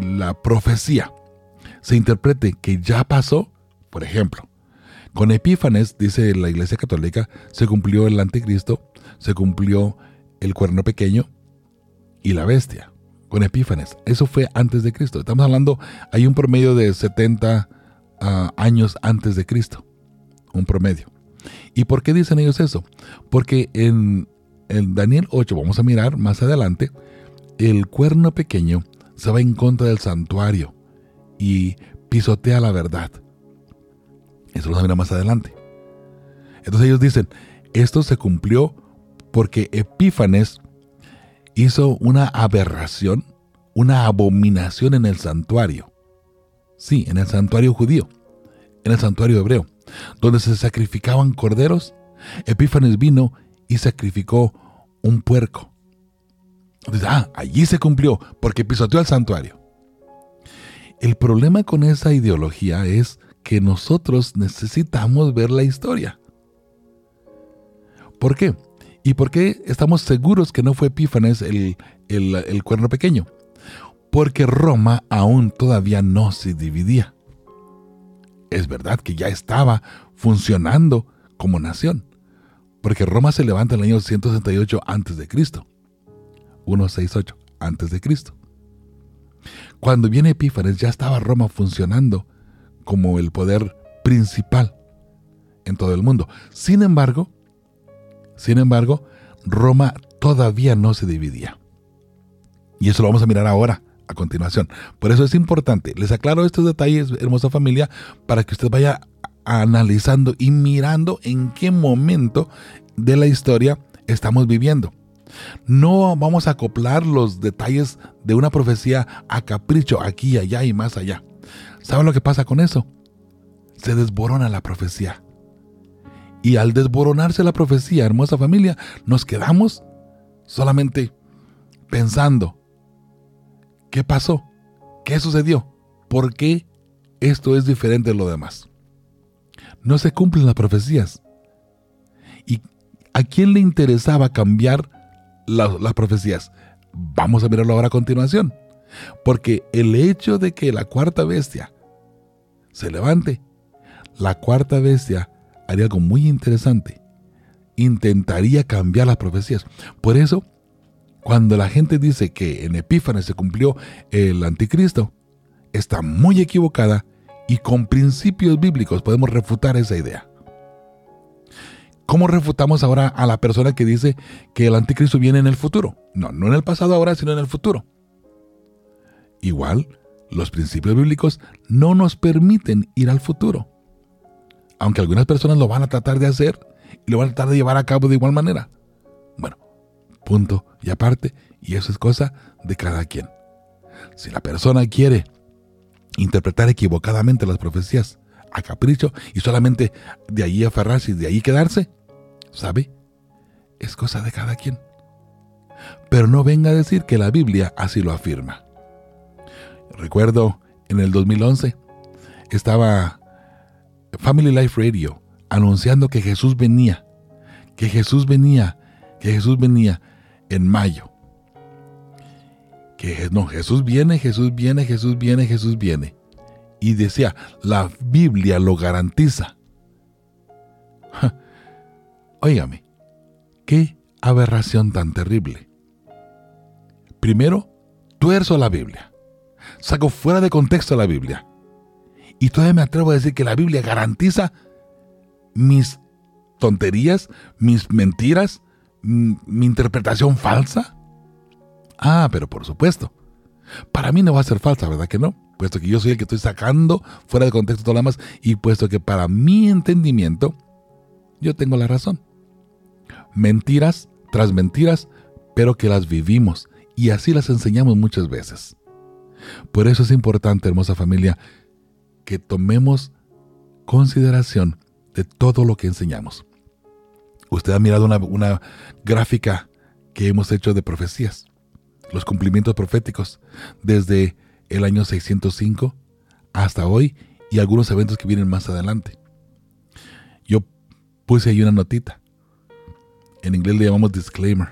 la profecía se interprete que ya pasó, por ejemplo, con Epífanes, dice la Iglesia Católica, se cumplió el anticristo, se cumplió el cuerno pequeño y la bestia. Con Epífanes, eso fue antes de Cristo. Estamos hablando, hay un promedio de 70 uh, años antes de Cristo. Un promedio. ¿Y por qué dicen ellos eso? Porque en, en Daniel 8, vamos a mirar más adelante, el cuerno pequeño se va en contra del santuario y pisotea la verdad. Eso lo vamos más adelante. Entonces ellos dicen, esto se cumplió porque Epífanes hizo una aberración, una abominación en el santuario. Sí, en el santuario judío, en el santuario hebreo, donde se sacrificaban corderos. Epífanes vino y sacrificó un puerco. Entonces, ah, allí se cumplió porque pisoteó el santuario. El problema con esa ideología es que nosotros necesitamos ver la historia. ¿Por qué? ¿Y por qué estamos seguros que no fue Epífanes el, el, el, cuerno pequeño? Porque Roma aún todavía no se dividía. Es verdad que ya estaba funcionando como nación, porque Roma se levanta en el año 168 antes de Cristo. 168 antes de Cristo. Cuando viene Epífanes ya estaba Roma funcionando como el poder principal en todo el mundo. Sin embargo, sin embargo, Roma todavía no se dividía. Y eso lo vamos a mirar ahora, a continuación. Por eso es importante. Les aclaro estos detalles, hermosa familia, para que usted vaya analizando y mirando en qué momento de la historia estamos viviendo. No vamos a acoplar los detalles de una profecía a capricho aquí, allá y más allá. ¿Sabe lo que pasa con eso? Se desborona la profecía. Y al desboronarse la profecía, hermosa familia, nos quedamos solamente pensando, ¿qué pasó? ¿Qué sucedió? ¿Por qué esto es diferente de lo demás? No se cumplen las profecías. ¿Y a quién le interesaba cambiar las profecías? Vamos a mirarlo ahora a continuación. Porque el hecho de que la cuarta bestia se levante, la cuarta bestia haría algo muy interesante. Intentaría cambiar las profecías. Por eso, cuando la gente dice que en Epífanes se cumplió el anticristo, está muy equivocada y con principios bíblicos podemos refutar esa idea. ¿Cómo refutamos ahora a la persona que dice que el anticristo viene en el futuro? No, no en el pasado ahora, sino en el futuro. Igual, los principios bíblicos no nos permiten ir al futuro. Aunque algunas personas lo van a tratar de hacer y lo van a tratar de llevar a cabo de igual manera. Bueno, punto y aparte, y eso es cosa de cada quien. Si la persona quiere interpretar equivocadamente las profecías a capricho y solamente de ahí aferrarse y de ahí quedarse, ¿Sabe? Es cosa de cada quien. Pero no venga a decir que la Biblia así lo afirma. Recuerdo en el 2011 estaba Family Life Radio anunciando que Jesús venía, que Jesús venía, que Jesús venía en mayo. Que no, Jesús viene, Jesús viene, Jesús viene, Jesús viene. Y decía, la Biblia lo garantiza. Óigame, qué aberración tan terrible. Primero, tuerzo la Biblia. Saco fuera de contexto la Biblia. Y todavía me atrevo a decir que la Biblia garantiza mis tonterías, mis mentiras, mi interpretación falsa. Ah, pero por supuesto. Para mí no va a ser falsa, ¿verdad que no? Puesto que yo soy el que estoy sacando fuera de contexto todo lo demás y puesto que para mi entendimiento yo tengo la razón mentiras tras mentiras, pero que las vivimos y así las enseñamos muchas veces. Por eso es importante, hermosa familia, que tomemos consideración de todo lo que enseñamos. Usted ha mirado una, gráfica que hemos hecho de profecías, los cumplimientos proféticos, desde el año 605 hasta hoy y algunos eventos que vienen más adelante. Yo puse ahí una notita en inglés le llamamos disclaimer.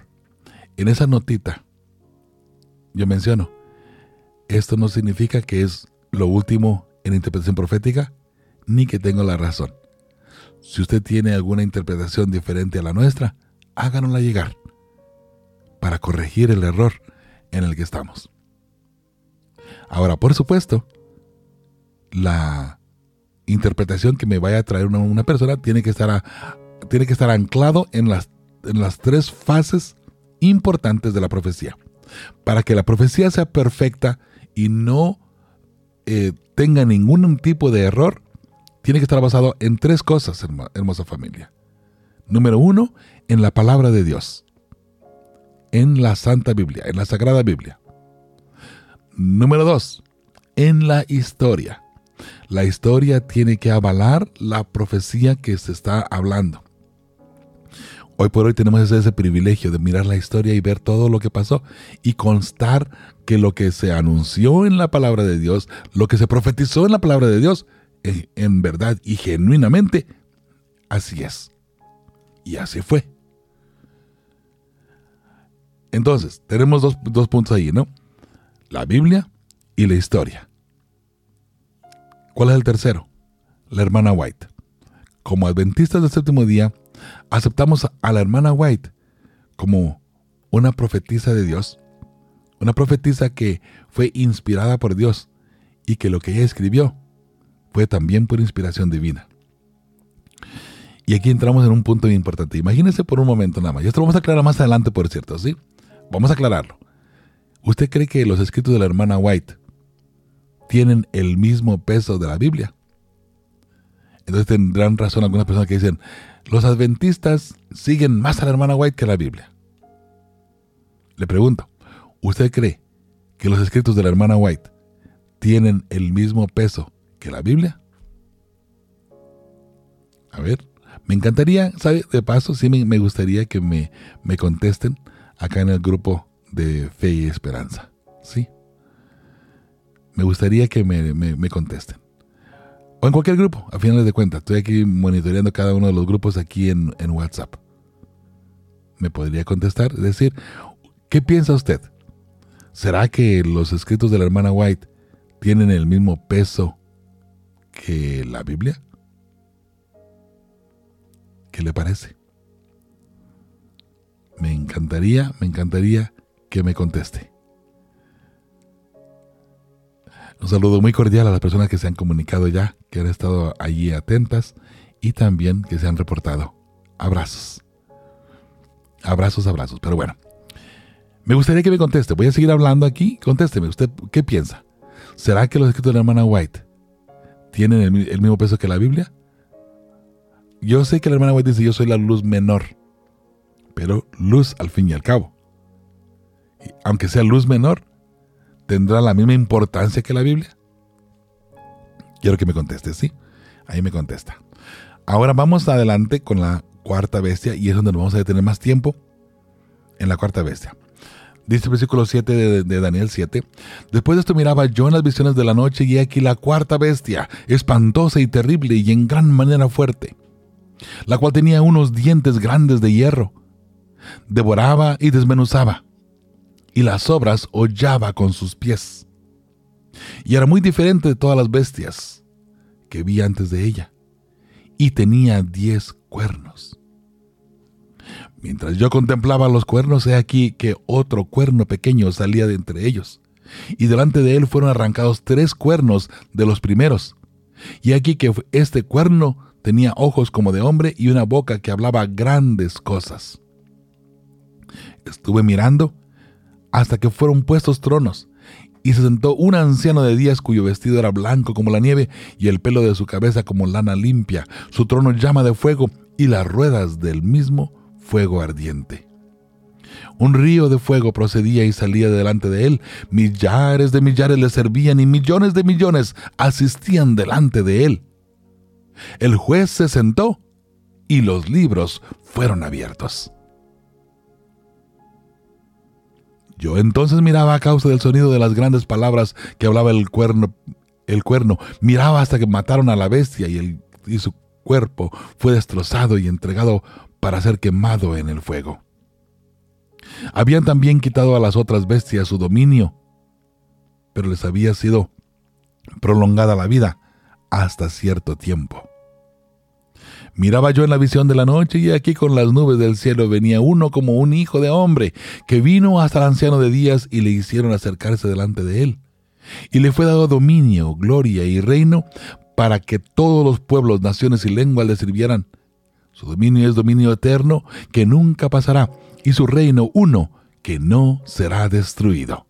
En esa notita, yo menciono, esto no significa que es lo último en interpretación profética, ni que tengo la razón. Si usted tiene alguna interpretación diferente a la nuestra, háganosla llegar para corregir el error en el que estamos. Ahora, por supuesto, la interpretación que me vaya a traer una, persona tiene que estar tiene que estar anclado en las en las tres fases importantes de la profecía. Para que la profecía sea perfecta y no eh, tenga ningún tipo de error, tiene que estar basado en tres cosas, hermosa familia. Número uno, en la palabra de Dios, en la Santa Biblia, en la Sagrada Biblia. Número dos, en la historia. La historia tiene que avalar la profecía que se está hablando. Hoy por hoy tenemos ese, privilegio de mirar la historia y ver todo lo que pasó y constar que lo que se anunció en la palabra de Dios, lo que se profetizó en la palabra de Dios, en, en verdad y genuinamente, así es. Y así fue. Entonces, tenemos dos, dos puntos ahí, ¿no? La Biblia y la historia. ¿Cuál es el tercero? La hermana White. Como adventistas del séptimo día, aceptamos a la hermana White como una profetisa de Dios, una profetisa que fue inspirada por Dios y que lo que ella escribió fue también por inspiración divina. Y aquí entramos en un punto muy importante. Imagínense por un momento nada más. Y esto lo vamos a aclarar más adelante, por cierto, ¿sí? Vamos a aclararlo. ¿Usted cree que los escritos de la hermana White tienen el mismo peso de la Biblia? Entonces tendrán razón algunas personas que dicen, los adventistas siguen más a la hermana White que a la Biblia. Le pregunto, ¿usted cree que los escritos de la hermana White tienen el mismo peso que la Biblia? A ver, me encantaría, ¿sabe? De paso, sí me, gustaría que me, me contesten acá en el grupo de Fe y Esperanza. Sí. Me gustaría que me, me- me contesten. O en cualquier grupo, a finales de cuentas. Estoy aquí monitoreando cada uno de los grupos aquí en, en WhatsApp. Me podría contestar, decir, ¿qué piensa usted? ¿Será que los escritos de la hermana White tienen el mismo peso que la Biblia? ¿Qué le parece? Me encantaría, me encantaría que me conteste. Un saludo muy cordial a las personas que se han comunicado ya, que han estado allí atentas y también que se han reportado. Abrazos. Abrazos, abrazos. Pero bueno, me gustaría que me conteste. Voy a seguir hablando aquí. Contésteme. ¿Usted qué piensa? ¿Será que los escritos de la hermana White tienen el, mi- el mismo peso que la Biblia? Yo sé que la hermana White dice yo soy la luz menor, pero luz al fin y al cabo. Aunque sea luz menor, ¿tendrá la misma importancia que la Biblia? Quiero que me conteste, ¿sí? Ahí me contesta. Ahora vamos adelante con la cuarta bestia y es donde nos vamos a detener más tiempo en la cuarta bestia. Dice el versículo 7 de, Daniel 7. Después de esto miraba yo en las visiones de la noche y aquí la cuarta bestia, espantosa y terrible y en gran manera fuerte, la cual tenía unos dientes grandes de hierro. Devoraba y desmenuzaba, y las obras hollaba con sus pies. Y era muy diferente de todas las bestias que vi antes de ella, y tenía diez cuernos. Mientras yo contemplaba los cuernos, he aquí que otro cuerno pequeño salía de entre ellos, y delante de él fueron arrancados tres cuernos de los primeros. Y aquí que este cuerno tenía ojos como de hombre y una boca que hablaba grandes cosas. Estuve mirando hasta que fueron puestos tronos, y se sentó un anciano de días cuyo vestido era blanco como la nieve y el pelo de su cabeza como lana limpia, su trono llama de fuego y las ruedas del mismo fuego ardiente. Un río de fuego procedía y salía delante de él, millares de millares le servían y millones de millones asistían delante de él. El juez se sentó y los libros fueron abiertos. Yo entonces miraba a causa del sonido de las grandes palabras que hablaba el cuerno, el cuerno, miraba hasta que mataron a la bestia y, y su cuerpo fue destrozado y entregado para ser quemado en el fuego. Habían también quitado a las otras bestias su dominio, pero les había sido prolongada la vida hasta cierto tiempo. Miraba yo en la visión de la noche y aquí con las nubes del cielo venía uno como un hijo de hombre, que vino hasta el anciano de días y le hicieron acercarse delante de él. Y le fue dado dominio, gloria y reino para que todos los pueblos, naciones y lenguas le sirvieran. Su dominio es dominio eterno que nunca pasará y su reino uno que no será destruido.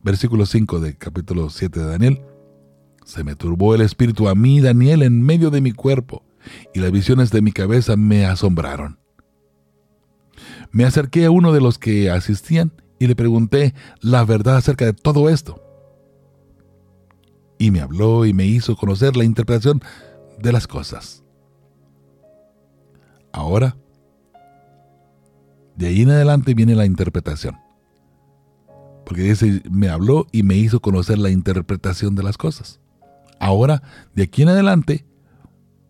Versículo 5 del capítulo 7 de Daniel. Se me turbó el espíritu a mí, Daniel, en medio de mi cuerpo, y las visiones de mi cabeza me asombraron. Me acerqué a uno de los que asistían y le pregunté la verdad acerca de todo esto. Y me habló y me hizo conocer la interpretación de las cosas. Ahora, de ahí en adelante viene la interpretación. Porque dice, me habló y me hizo conocer la interpretación de las cosas. Ahora, de aquí en adelante,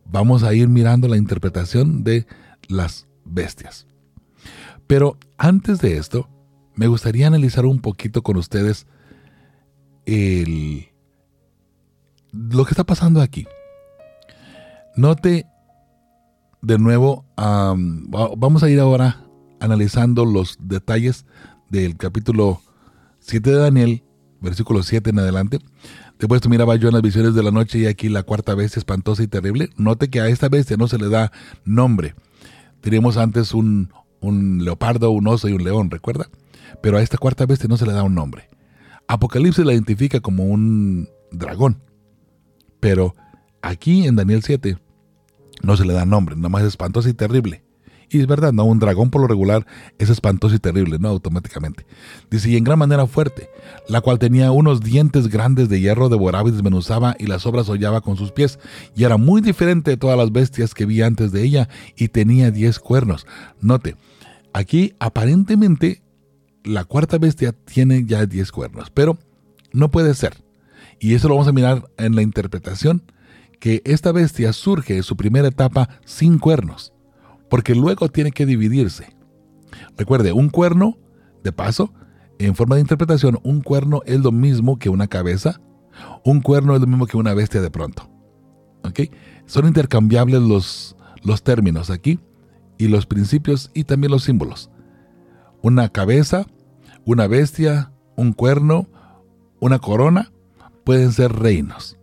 vamos a ir mirando la interpretación de las bestias. Pero antes de esto, me gustaría analizar un poquito con ustedes el, lo que está pasando aquí. Note de nuevo, vamos a ir ahora analizando los detalles del capítulo 7 de Daniel, versículo 7 en adelante. Después tú miraba yo en las visiones de la noche y aquí la cuarta bestia espantosa y terrible. Note que a esta bestia no se le da nombre. Teníamos antes un, un leopardo, un oso y un león, ¿recuerda? Pero a esta cuarta bestia no se le da un nombre. Apocalipsis la identifica como un dragón. Pero aquí en Daniel 7 no se le da nombre, nada más es y terrible. Y es verdad, no, un dragón por lo regular es espantoso y terrible, no automáticamente. Dice, y en gran manera fuerte, la cual tenía unos dientes grandes de hierro, devoraba y desmenuzaba y las obras hollaba con sus pies, y era muy diferente de todas las bestias que vi antes de ella, y tenía diez cuernos. Note, aquí aparentemente la cuarta bestia tiene ya diez cuernos, pero no puede ser. Y eso lo vamos a mirar en la interpretación, que esta bestia surge en su primera etapa sin cuernos porque luego tiene que dividirse. Recuerde, un cuerno, de paso, en forma de interpretación, un cuerno es lo mismo que una cabeza, un cuerno es lo mismo que una bestia de pronto. ¿Ok? Son intercambiables los, los términos aquí y los principios y también los símbolos. Una cabeza, una bestia, un cuerno, una corona, pueden ser reinos.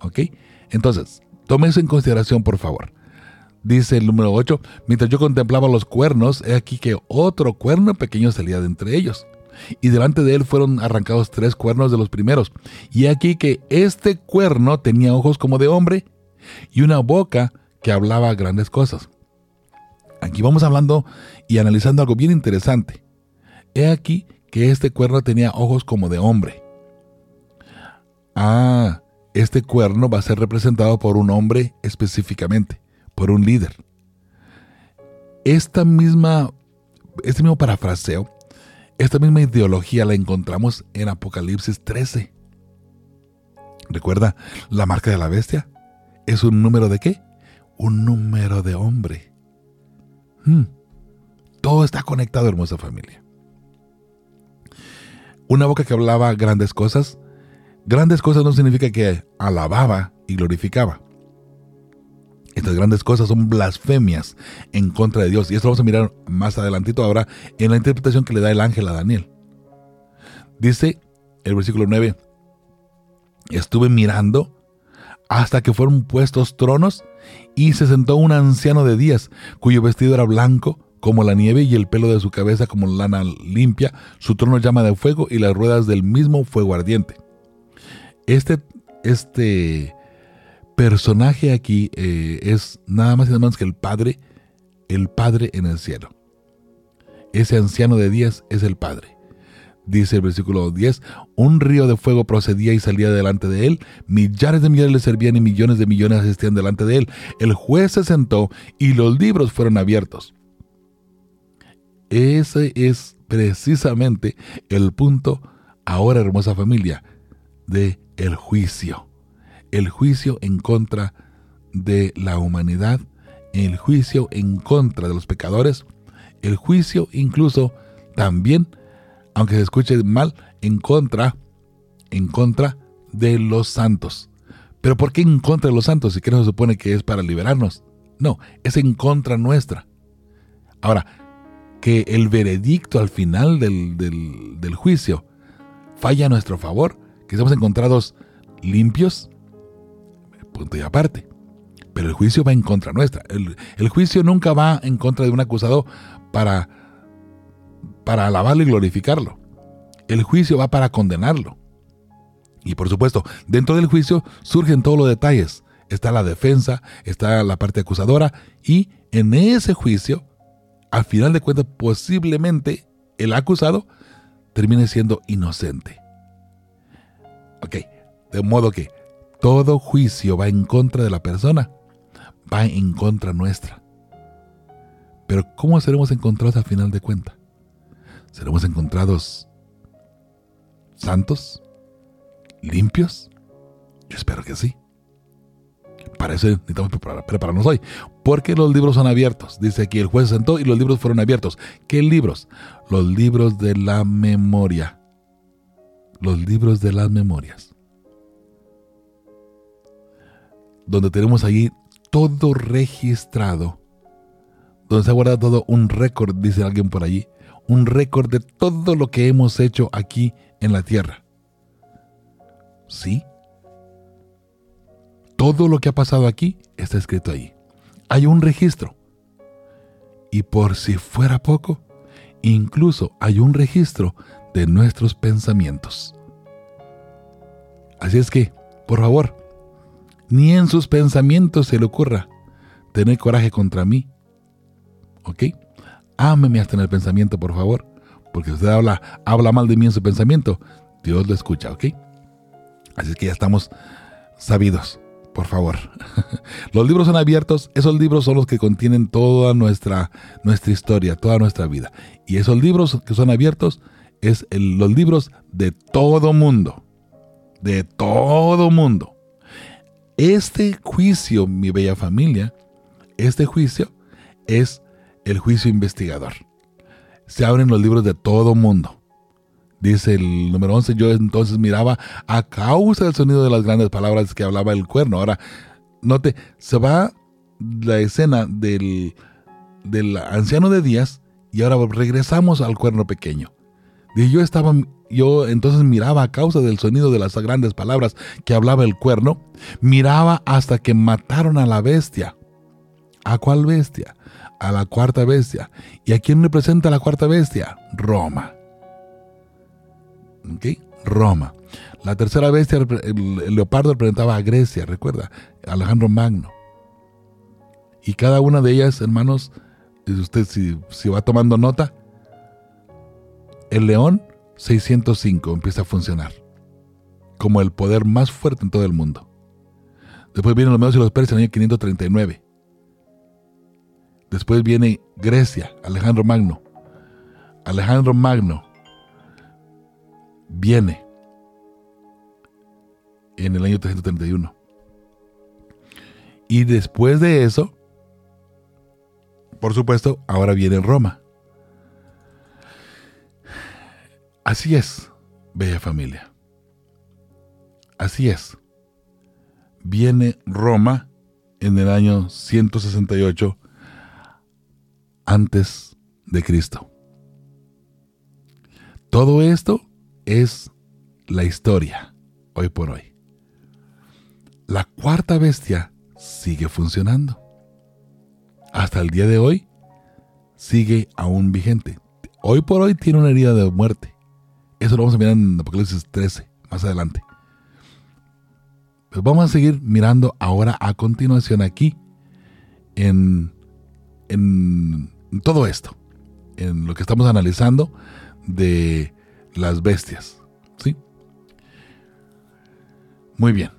¿Ok? Entonces, tome eso en consideración, por favor. Dice el número 8, mientras yo contemplaba los cuernos, he aquí que otro cuerno pequeño salía de entre ellos. Y delante de él fueron arrancados tres cuernos de los primeros. Y he aquí que este cuerno tenía ojos como de hombre y una boca que hablaba grandes cosas. Aquí vamos hablando y analizando algo bien interesante. He aquí que este cuerno tenía ojos como de hombre. Ah, este cuerno va a ser representado por un hombre específicamente por un líder. Esta misma, este mismo parafraseo, esta misma ideología la encontramos en Apocalipsis 13. ¿Recuerda la marca de la bestia? ¿Es un número de qué? Un número de hombre. Hmm. Todo está conectado, hermosa familia. Una boca que hablaba grandes cosas. Grandes cosas no significa que alababa y glorificaba. Estas grandes cosas son blasfemias en contra de Dios. Y esto lo vamos a mirar más adelantito ahora en la interpretación que le da el ángel a Daniel. Dice el versículo 9, estuve mirando hasta que fueron puestos tronos y se sentó un anciano de días cuyo vestido era blanco como la nieve y el pelo de su cabeza como lana limpia, su trono llama de fuego y las ruedas del mismo fuego ardiente. Este, este personaje aquí eh, es nada más y nada menos que el Padre, el Padre en el cielo. Ese anciano de días es el Padre. Dice el versículo 10, un río de fuego procedía y salía delante de él, millares de millones le servían y millones de millones asistían delante de él. El juez se sentó y los libros fueron abiertos. Ese es precisamente el punto, ahora hermosa familia, de el juicio el juicio en contra de la humanidad, el juicio en contra de los pecadores, el juicio incluso también, aunque se escuche mal, en contra, en contra de los santos. Pero ¿por qué en contra de los santos? Si que no se supone que es para liberarnos. No, es en contra nuestra. Ahora, que el veredicto al final del, del juicio falla a nuestro favor, que seamos encontrados limpios, punto y aparte. Pero el juicio va en contra nuestra. El, juicio nunca va en contra de un acusado para, para alabarlo y glorificarlo. El juicio va para condenarlo. Y por supuesto, dentro del juicio surgen todos los detalles. Está la defensa, está la parte acusadora y en ese juicio, al final de cuentas, posiblemente el acusado termine siendo inocente. Ok, de modo que todo juicio va en contra de la persona, va en contra nuestra. Pero ¿cómo seremos encontrados al final de cuentas? ¿Seremos encontrados santos? ¿Limpios? Yo espero que sí. Para eso necesitamos prepararnos hoy. Porque los libros son abiertos. Dice aquí, el juez se sentó y los libros fueron abiertos. ¿Qué libros? Los libros de la memoria. Los libros de las memorias. donde tenemos ahí todo registrado, donde se ha guardado todo un récord, dice alguien por allí, un récord de todo lo que hemos hecho aquí en la tierra. ¿Sí? Todo lo que ha pasado aquí está escrito ahí. Hay un registro. Y por si fuera poco, incluso hay un registro de nuestros pensamientos. Así es que, por favor, ni en sus pensamientos se le ocurra tener coraje contra mí. ¿Ok? Ámeme hasta en el pensamiento, por favor. Porque usted habla, habla mal de mí en su pensamiento. Dios lo escucha, ¿ok? Así es que ya estamos sabidos, por favor. los libros son abiertos. Esos libros son los que contienen toda nuestra, nuestra historia, toda nuestra vida. Y esos libros que son abiertos es los libros de todo mundo. De todo mundo. Este juicio, mi bella familia, este juicio es el juicio investigador. Se abren los libros de todo mundo. Dice el número 11, yo entonces miraba a causa del sonido de las grandes palabras que hablaba el cuerno. Ahora, note, se va la escena del, del anciano de Díaz y ahora regresamos al cuerno pequeño. Dice, yo estaba, yo entonces miraba a causa del sonido de las grandes palabras que hablaba el cuerno, miraba hasta que mataron a la bestia. ¿A cuál bestia? A la cuarta bestia. ¿Y a quién representa la cuarta bestia? Roma. ¿Ok? Roma. La tercera bestia, el, leopardo representaba a Grecia, recuerda, Alejandro Magno. Y cada una de ellas, hermanos, usted si, si va tomando nota, el león 605 empieza a funcionar como el poder más fuerte en todo el mundo. Después vienen los medios y los persas en el año 539. Después viene Grecia, Alejandro Magno. Alejandro Magno viene en el año 331. Y después de eso, por supuesto, ahora viene Roma. Así es, bella familia. Así es. Viene Roma en el año 168 antes de Cristo. Todo esto es la historia hoy por hoy. La cuarta bestia sigue funcionando. Hasta el día de hoy sigue aún vigente. Hoy por hoy tiene una herida de muerte. Eso lo vamos a mirar en Apocalipsis 13, más adelante. Pero vamos a seguir mirando ahora a continuación aquí en, en todo esto, en lo que estamos analizando de las bestias. ¿Sí? Muy bien.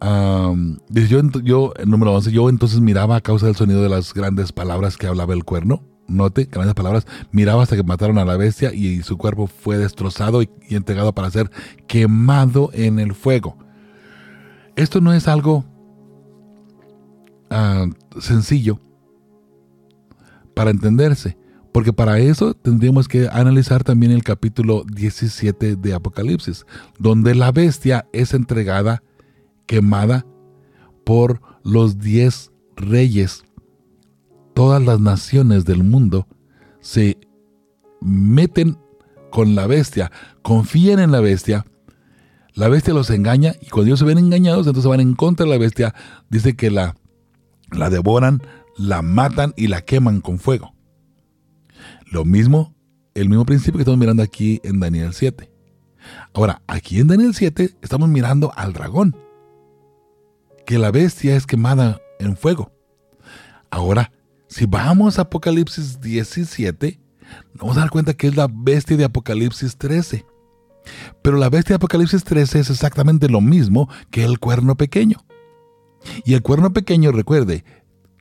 yo, yo, número 11, yo entonces miraba a causa del sonido de las grandes palabras que hablaba el cuerno. Note, grandes palabras, miraba hasta que mataron a la bestia y su cuerpo fue destrozado y, entregado para ser quemado en el fuego. Esto no es algo ah, sencillo para entenderse. Porque para eso tendríamos que analizar también el capítulo 17 de Apocalipsis, donde la bestia es entregada, quemada por los diez reyes. Todas las naciones del mundo se meten con la bestia, confían en la bestia, la bestia los engaña y cuando ellos se ven engañados, entonces van en contra de la bestia, dice que la, la devoran, la matan y la queman con fuego. Lo mismo, el mismo principio que estamos mirando aquí en Daniel 7. Ahora, aquí en Daniel 7 estamos mirando al dragón, que la bestia es quemada en fuego. Ahora, si vamos a Apocalipsis 17, nos vamos a dar cuenta que es la bestia de Apocalipsis 13. Pero la bestia de Apocalipsis 13 es exactamente lo mismo que el cuerno pequeño. Y el cuerno pequeño, recuerde,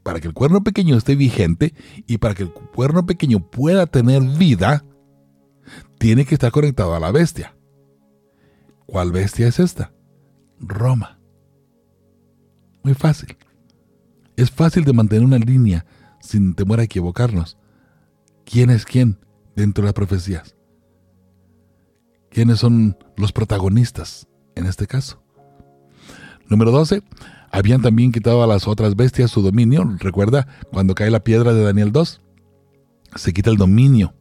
para que el cuerno pequeño esté vigente y para que el cuerno pequeño pueda tener vida, tiene que estar conectado a la bestia. ¿Cuál bestia es esta? Roma. Muy fácil. Es fácil de mantener una línea sin temor a equivocarnos. ¿Quién es quién dentro de las profecías? ¿Quiénes son los protagonistas en este caso? Número 12. Habían también quitado a las otras bestias su dominio. Recuerda cuando cae la piedra de Daniel 2. Se quita el dominio.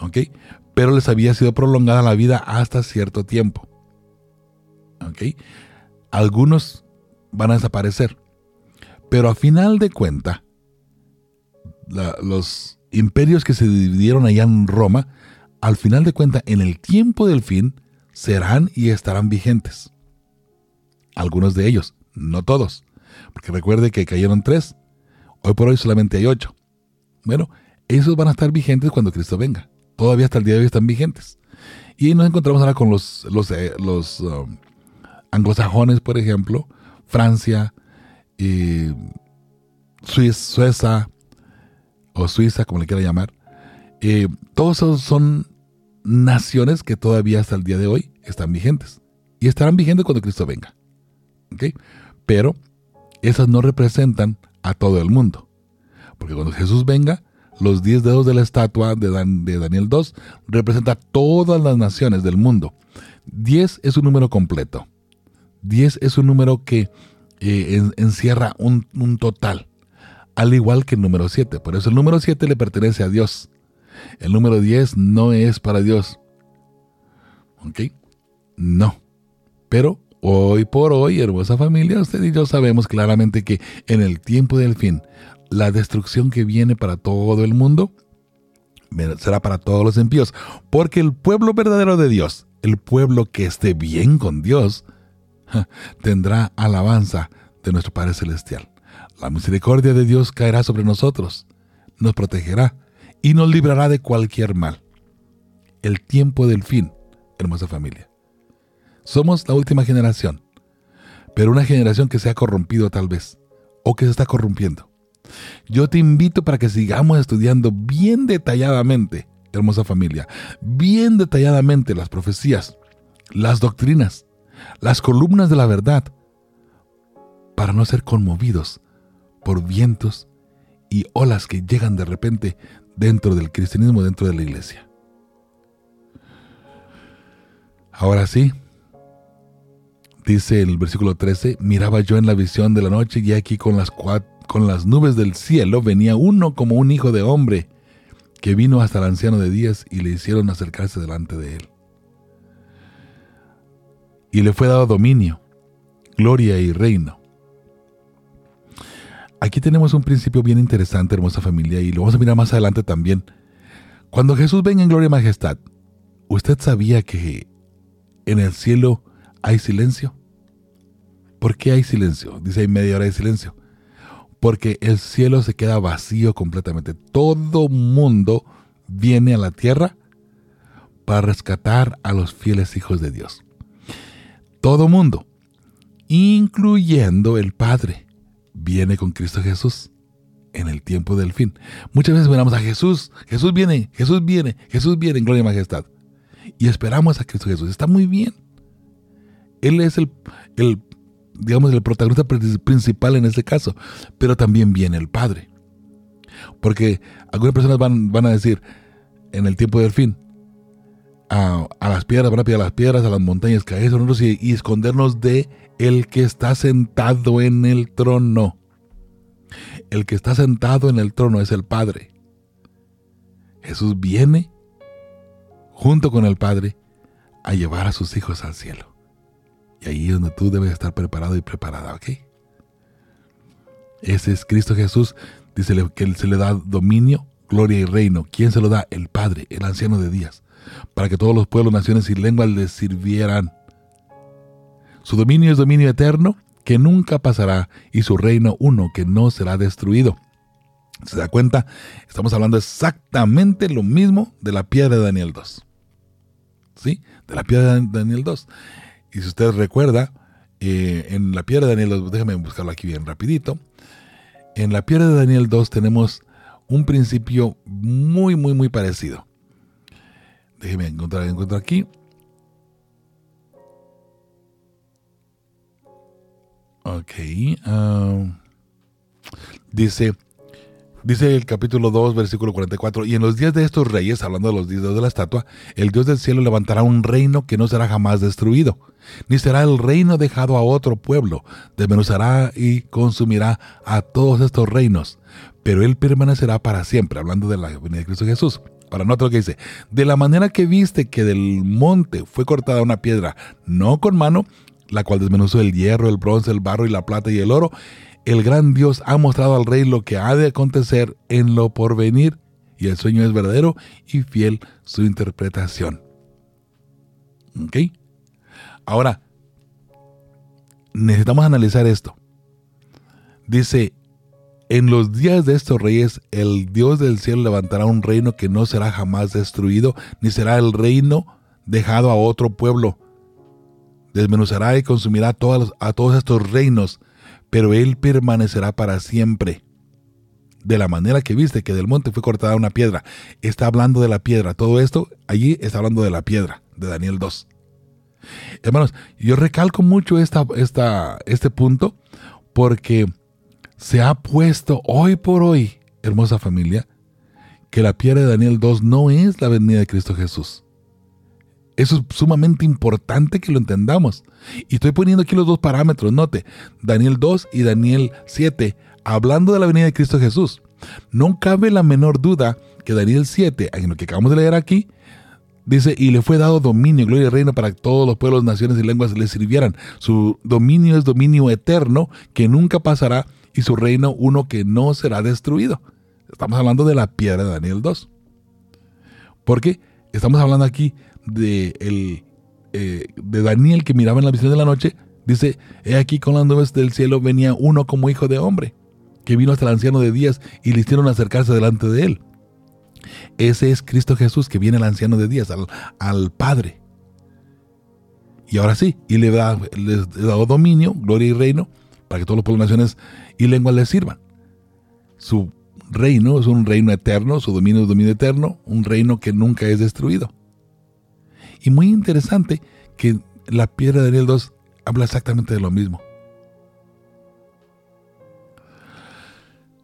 ¿Ok? Pero les había sido prolongada la vida hasta cierto tiempo. ¿Ok? Algunos van a desaparecer. Pero a final de cuenta, los imperios que se dividieron allá en Roma, al final de cuentas, en el tiempo del fin, serán y estarán vigentes. Algunos de ellos, no todos. Porque recuerde que cayeron tres. Hoy por hoy solamente hay ocho. Bueno, esos van a estar vigentes cuando Cristo venga. Todavía hasta el día de hoy están vigentes. Y nos encontramos ahora con los, los, eh, los um, anglosajones, por ejemplo, Francia, eh, Suiza, o Suiza, como le quiera llamar. Eh, todos esos son naciones que todavía hasta el día de hoy están vigentes. Y estarán vigentes cuando Cristo venga. Pero esas no representan a todo el mundo. Porque cuando Jesús venga, los diez dedos de la estatua de, Dan- de Daniel 2 representa todas las naciones del mundo. 10 es un número completo. 10 es un número que eh, en- encierra un, un total, al igual que el número 7. Por eso el número 7 le pertenece a Dios. El número 10 no es para Dios. ¿Ok? No. Pero hoy por hoy, hermosa familia, usted y yo sabemos claramente que en el tiempo del fin, la destrucción que viene para todo el mundo será para todos los impíos. Porque el pueblo verdadero de Dios, el pueblo que esté bien con Dios, tendrá alabanza de nuestro Padre Celestial. La misericordia de Dios caerá sobre nosotros, nos protegerá y nos librará de cualquier mal. El tiempo del fin, hermosa familia. Somos la última generación, pero una generación que se ha corrompido tal vez, o que se está corrompiendo. Yo te invito para que sigamos estudiando bien detalladamente, hermosa familia, bien detalladamente las profecías, las doctrinas, las columnas de la verdad, para no ser conmovidos por vientos y olas que llegan de repente dentro del cristianismo, dentro de la iglesia. Ahora sí, dice el versículo 13, miraba yo en la visión de la noche y aquí con las, con las nubes del cielo venía uno como un hijo de hombre que vino hasta el anciano de días y le hicieron acercarse delante de él. Y le fue dado dominio, gloria y reino. Aquí tenemos un principio bien interesante, hermosa familia, y lo vamos a mirar más adelante también. Cuando Jesús venga en gloria y majestad, ¿usted sabía que en el cielo hay silencio? ¿Por qué hay silencio? Dice hay media hora de silencio. Porque el cielo se queda vacío completamente. Todo mundo viene a la tierra para rescatar a los fieles hijos de Dios. Todo mundo, incluyendo el Padre, viene con Cristo Jesús en el tiempo del fin. Muchas veces miramos a Jesús, Jesús viene, Jesús viene, Jesús viene en gloria y majestad. Y esperamos a Cristo Jesús. Está muy bien. Él es el, el digamos, el protagonista pri- principal en este caso, pero también viene el Padre. Porque algunas personas van, van a decir, en el tiempo del fin, a, a las piedras, van a a las piedras, a las montañas, caer nosotros y escondernos de el que está sentado en el trono. El que está sentado en el trono es el Padre. Jesús viene junto con el Padre a llevar a sus hijos al cielo. Y ahí es donde tú debes estar preparado y preparada, ¿ok? Ese es Cristo Jesús. Dice que se le da dominio, gloria y reino. ¿Quién se lo da? El Padre, el anciano de días. Para que todos los pueblos, naciones y lenguas le sirvieran. Su dominio es dominio eterno que nunca pasará y su reino uno que no será destruido. ¿Se da cuenta? Estamos hablando exactamente lo mismo de la piedra de Daniel 2. ¿Sí? De la piedra de Daniel 2. Y si usted recuerda, eh, en la piedra de Daniel 2, déjame buscarlo aquí bien rapidito. En la piedra de Daniel 2 tenemos un principio muy, muy, muy parecido. Déjeme encontrar, encuentro aquí. Ok. ah, dice, dice el capítulo 2, versículo 44, y en los días de estos reyes, hablando de los días de la estatua, el Dios del cielo levantará un reino que no será jamás destruido, ni será el reino dejado a otro pueblo, desmenuzará y consumirá a todos estos reinos, pero él permanecerá para siempre, hablando de la venida de Cristo Jesús. Ahora nota lo que dice, de la manera que viste que del monte fue cortada una piedra, no con mano, la cual desmenuzó el hierro, el bronce, el barro y la plata y el oro, el gran Dios ha mostrado al rey lo que ha de acontecer en lo porvenir, y el sueño es verdadero y fiel su interpretación. ¿Ok? Ahora, necesitamos analizar esto. Dice, en los días de estos reyes, el Dios del cielo levantará un reino que no será jamás destruido, ni será el reino dejado a otro pueblo. Desmenuzará y consumirá a todos, estos reinos, pero él permanecerá para siempre. De la manera que viste que del monte fue cortada una piedra. Está hablando de la piedra. Todo esto allí está hablando de la piedra, de Daniel 2. Hermanos, yo recalco mucho esta, este punto porque se ha puesto hoy por hoy, hermosa familia, que la piedra de Daniel 2 no es la venida de Cristo Jesús. Eso es sumamente importante que lo entendamos. Y estoy poniendo aquí los dos parámetros, note, Daniel 2 y Daniel 7, hablando de la venida de Cristo Jesús. No cabe la menor duda que Daniel 7, en lo que acabamos de leer aquí, Dice, y le fue dado dominio, gloria y reino para que todos los pueblos, naciones y lenguas le sirvieran. Su dominio es dominio eterno que nunca pasará y su reino uno que no será destruido. Estamos hablando de la piedra de Daniel 2. Porque estamos hablando aquí de, el, eh, de Daniel que miraba en la visión de la noche. Dice, he aquí con las nubes del cielo venía uno como hijo de hombre, que vino hasta el anciano de días y le hicieron acercarse delante de él. Ese es Cristo Jesús que viene al anciano de días, al, Padre. Y ahora sí, y le da, les dominio, gloria y reino, para que todos los pueblos, naciones y lenguas le sirvan. Su reino es un reino eterno, su dominio es dominio eterno, un reino que nunca es destruido. Y muy interesante que la piedra de Daniel 2 habla exactamente de lo mismo.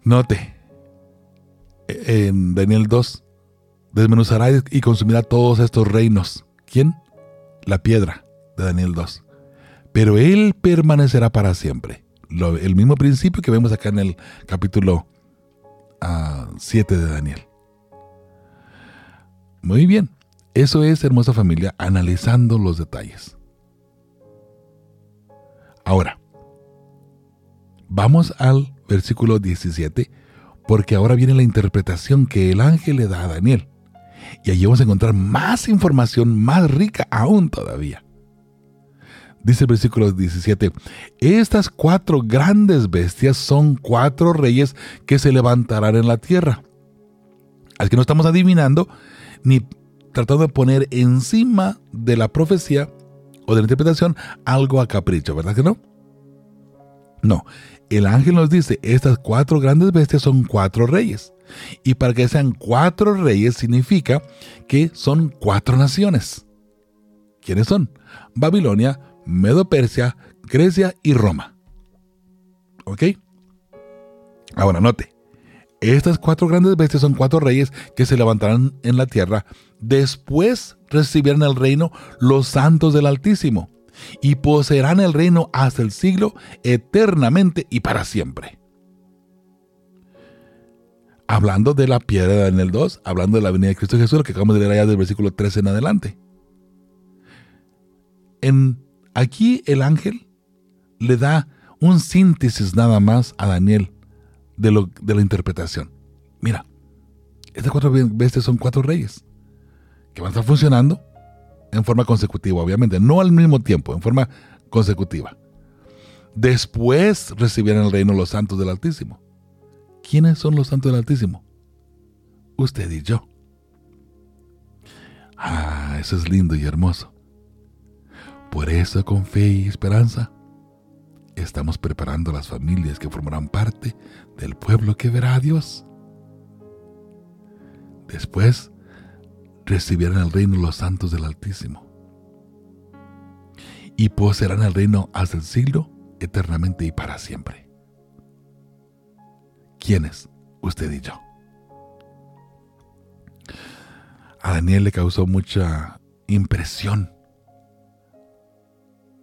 Note, en Daniel 2, desmenuzará y consumirá todos estos reinos. ¿Quién? La piedra de Daniel 2. Pero él permanecerá para siempre. el mismo principio que vemos acá en el capítulo 7 ah, de Daniel. Muy bien, eso es, hermosa familia, analizando los detalles. Ahora, vamos al versículo 17 porque ahora viene la interpretación que el ángel le da a Daniel. Y allí vamos a encontrar más información más rica aún todavía. Dice el versículo 17, estas cuatro grandes bestias son cuatro reyes que se levantarán en la tierra. Así que no estamos adivinando ni tratando de poner encima de la profecía o de la interpretación algo a capricho, ¿verdad que no? No, el ángel nos dice, estas cuatro grandes bestias son cuatro reyes. Y para que sean cuatro reyes significa que son cuatro naciones. ¿Quiénes son? Babilonia, Medo-Persia, Grecia y Roma. ¿Ok? Ahora note, estas cuatro grandes bestias son cuatro reyes que se levantarán en la tierra. Después recibirán el reino los santos del Altísimo y poseerán el reino hasta el siglo, eternamente y para siempre. Hablando de la piedra de Daniel 2, hablando de la venida de Cristo Jesús, lo que acabamos de leer allá del versículo 13 en adelante. Aquí el ángel le da un síntesis nada más a Daniel de la interpretación. Mira, estas cuatro bestias son cuatro reyes que van a estar funcionando en forma consecutiva, obviamente, no al mismo tiempo, en forma consecutiva. Después recibirán el reino los santos del Altísimo. ¿Quiénes son los santos del Altísimo? Usted y yo. Ah, eso es lindo y hermoso. Por eso, con fe y esperanza, estamos preparando las familias que formarán parte del pueblo que verá a Dios. Después recibirán el reino los santos del Altísimo. Y poseerán el reino hasta el siglo, eternamente y para siempre. ¿Quiénes? Usted y yo. A Daniel le causó mucha impresión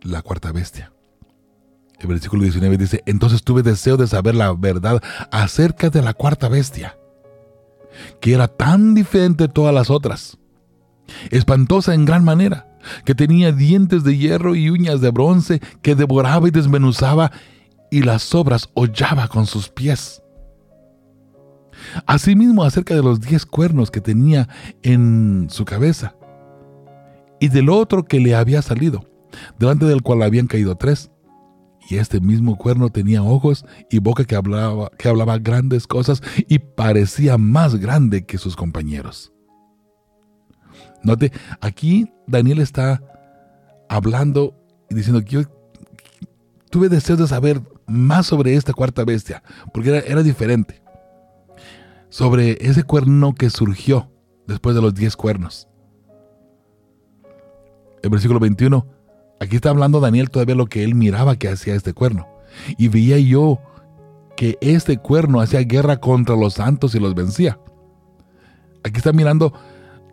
la cuarta bestia. El versículo 19 dice, entonces tuve deseo de saber la verdad acerca de la cuarta bestia que era tan diferente de todas las otras, espantosa en gran manera, que tenía dientes de hierro y uñas de bronce, que devoraba y desmenuzaba y las sobras hollaba con sus pies. Asimismo acerca de los diez cuernos que tenía en su cabeza, y del otro que le había salido, delante del cual habían caído tres. Y este mismo cuerno tenía ojos y boca que hablaba, que hablaba grandes cosas y parecía más grande que sus compañeros. Note, aquí Daniel está hablando y diciendo que yo tuve deseos de saber más sobre esta cuarta bestia, porque era, era diferente. Sobre ese cuerno que surgió después de los diez cuernos. El versículo 21, aquí está hablando Daniel todavía lo que él miraba que hacía este cuerno. Y veía yo que este cuerno hacía guerra contra los santos y los vencía. Aquí está mirando,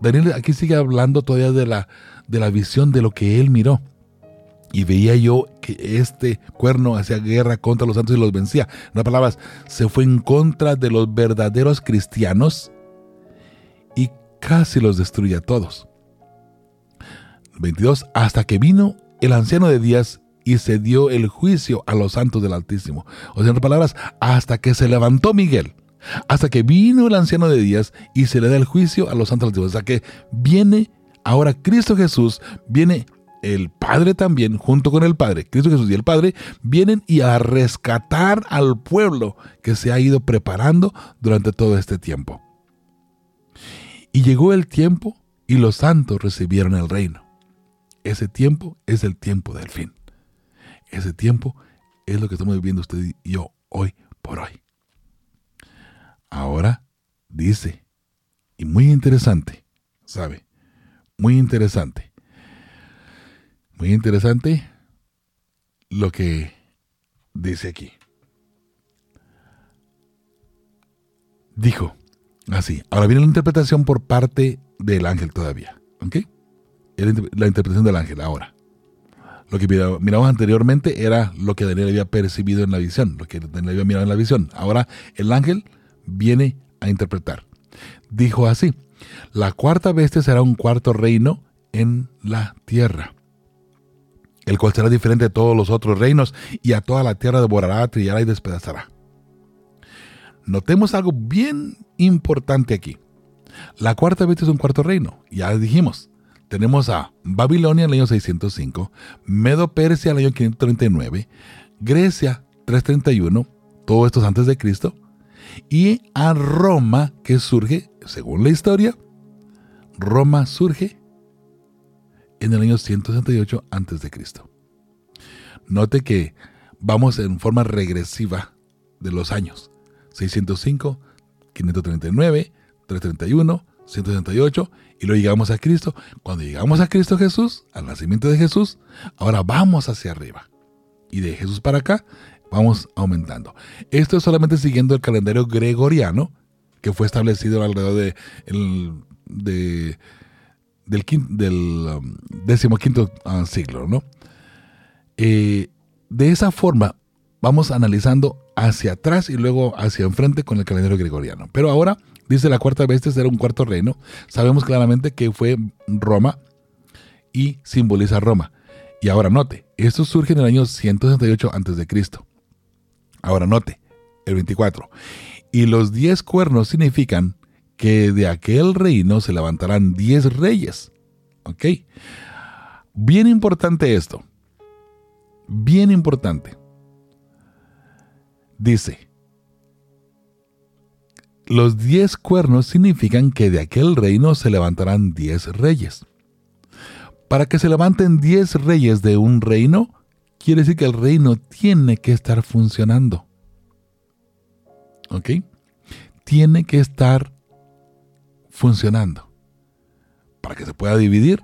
Daniel aquí sigue hablando todavía de la, de la visión de lo que él miró. Y veía yo que este cuerno hacía guerra contra los santos y los vencía. En otras palabras, se fue en contra de los verdaderos cristianos y casi los destruye a todos. 22. Hasta que vino el anciano de días y se dio el juicio a los santos del Altísimo. O sea, en otras palabras, hasta que se levantó Miguel. Hasta que vino el anciano de días y se le da el juicio a los santos del Altísimo. O sea que viene ahora Cristo Jesús, viene el Padre también, junto con el Padre, Cristo Jesús y el Padre, vienen y a rescatar al pueblo que se ha ido preparando durante todo este tiempo. Y llegó el tiempo y los santos recibieron el reino. Ese tiempo es el tiempo del fin. Ese tiempo es lo que estamos viviendo usted y yo hoy por hoy. Ahora dice, y muy interesante, ¿sabe? Muy interesante. Muy interesante lo que dice aquí. Dijo, así, ahora viene la interpretación por parte del ángel todavía, ¿ok? La interpretación del ángel ahora. Lo que miramos anteriormente era lo que Daniel había percibido en la visión, lo que Daniel había mirado en la visión. Ahora el ángel viene a interpretar. Dijo así, la cuarta bestia será un cuarto reino en la tierra, el cual será diferente de todos los otros reinos, y a toda la tierra devorará, trillará y despedazará. Notemos algo bien importante aquí. La cuarta bestia es un cuarto reino, ya dijimos. Tenemos a Babilonia en el año 605, Medo Persia en el año 539, Grecia 331, todo esto es antes de Cristo, y a Roma que surge, según la historia, Roma surge en el año 168 a.C. Note que vamos en forma regresiva de los años. 605, 539, 331, 168 y luego llegamos a Cristo. Cuando llegamos a Cristo Jesús, al nacimiento de Jesús, ahora vamos hacia arriba. Y de Jesús para acá vamos aumentando. Esto es solamente siguiendo el calendario gregoriano que fue establecido alrededor de, el, de del, del um, decimoquinto uh, siglo, ¿no? Eh, de esa forma vamos analizando hacia atrás y luego hacia enfrente con el calendario gregoriano. Pero ahora, dice la cuarta bestia será un cuarto reino. Sabemos claramente que fue Roma y simboliza Roma. Y ahora note, esto surge en el año 168 a.C. Ahora note, el 24. Y los diez cuernos significan que de aquel reino se levantarán diez reyes. ¿Ok? Bien importante esto. Bien importante. Dice, los diez cuernos significan que de aquel reino se levantarán diez reyes. Para que se levanten diez reyes de un reino, quiere decir que el reino tiene que estar funcionando. ¿Ok? Tiene que estar funcionando. Para que se pueda dividir,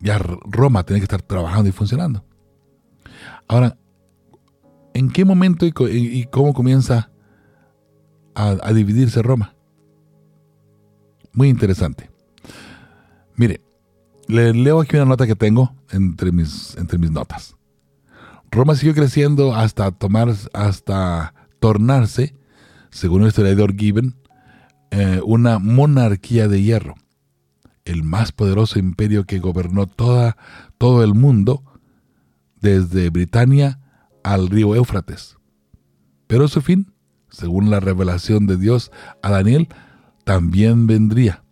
ya Roma tiene que estar trabajando y funcionando. Ahora, ¿en qué momento y, cómo comienza a, dividirse Roma? Muy interesante. Mire, le leo aquí una nota que tengo entre mis, entre mis notas. Roma siguió creciendo hasta tomar, hasta tornarse, según el historiador Gibbon, eh, una monarquía de hierro, el más poderoso imperio que gobernó toda, todo el mundo, desde Britania al río Éufrates, Pero su fin, según la revelación de Dios a Daniel, también vendría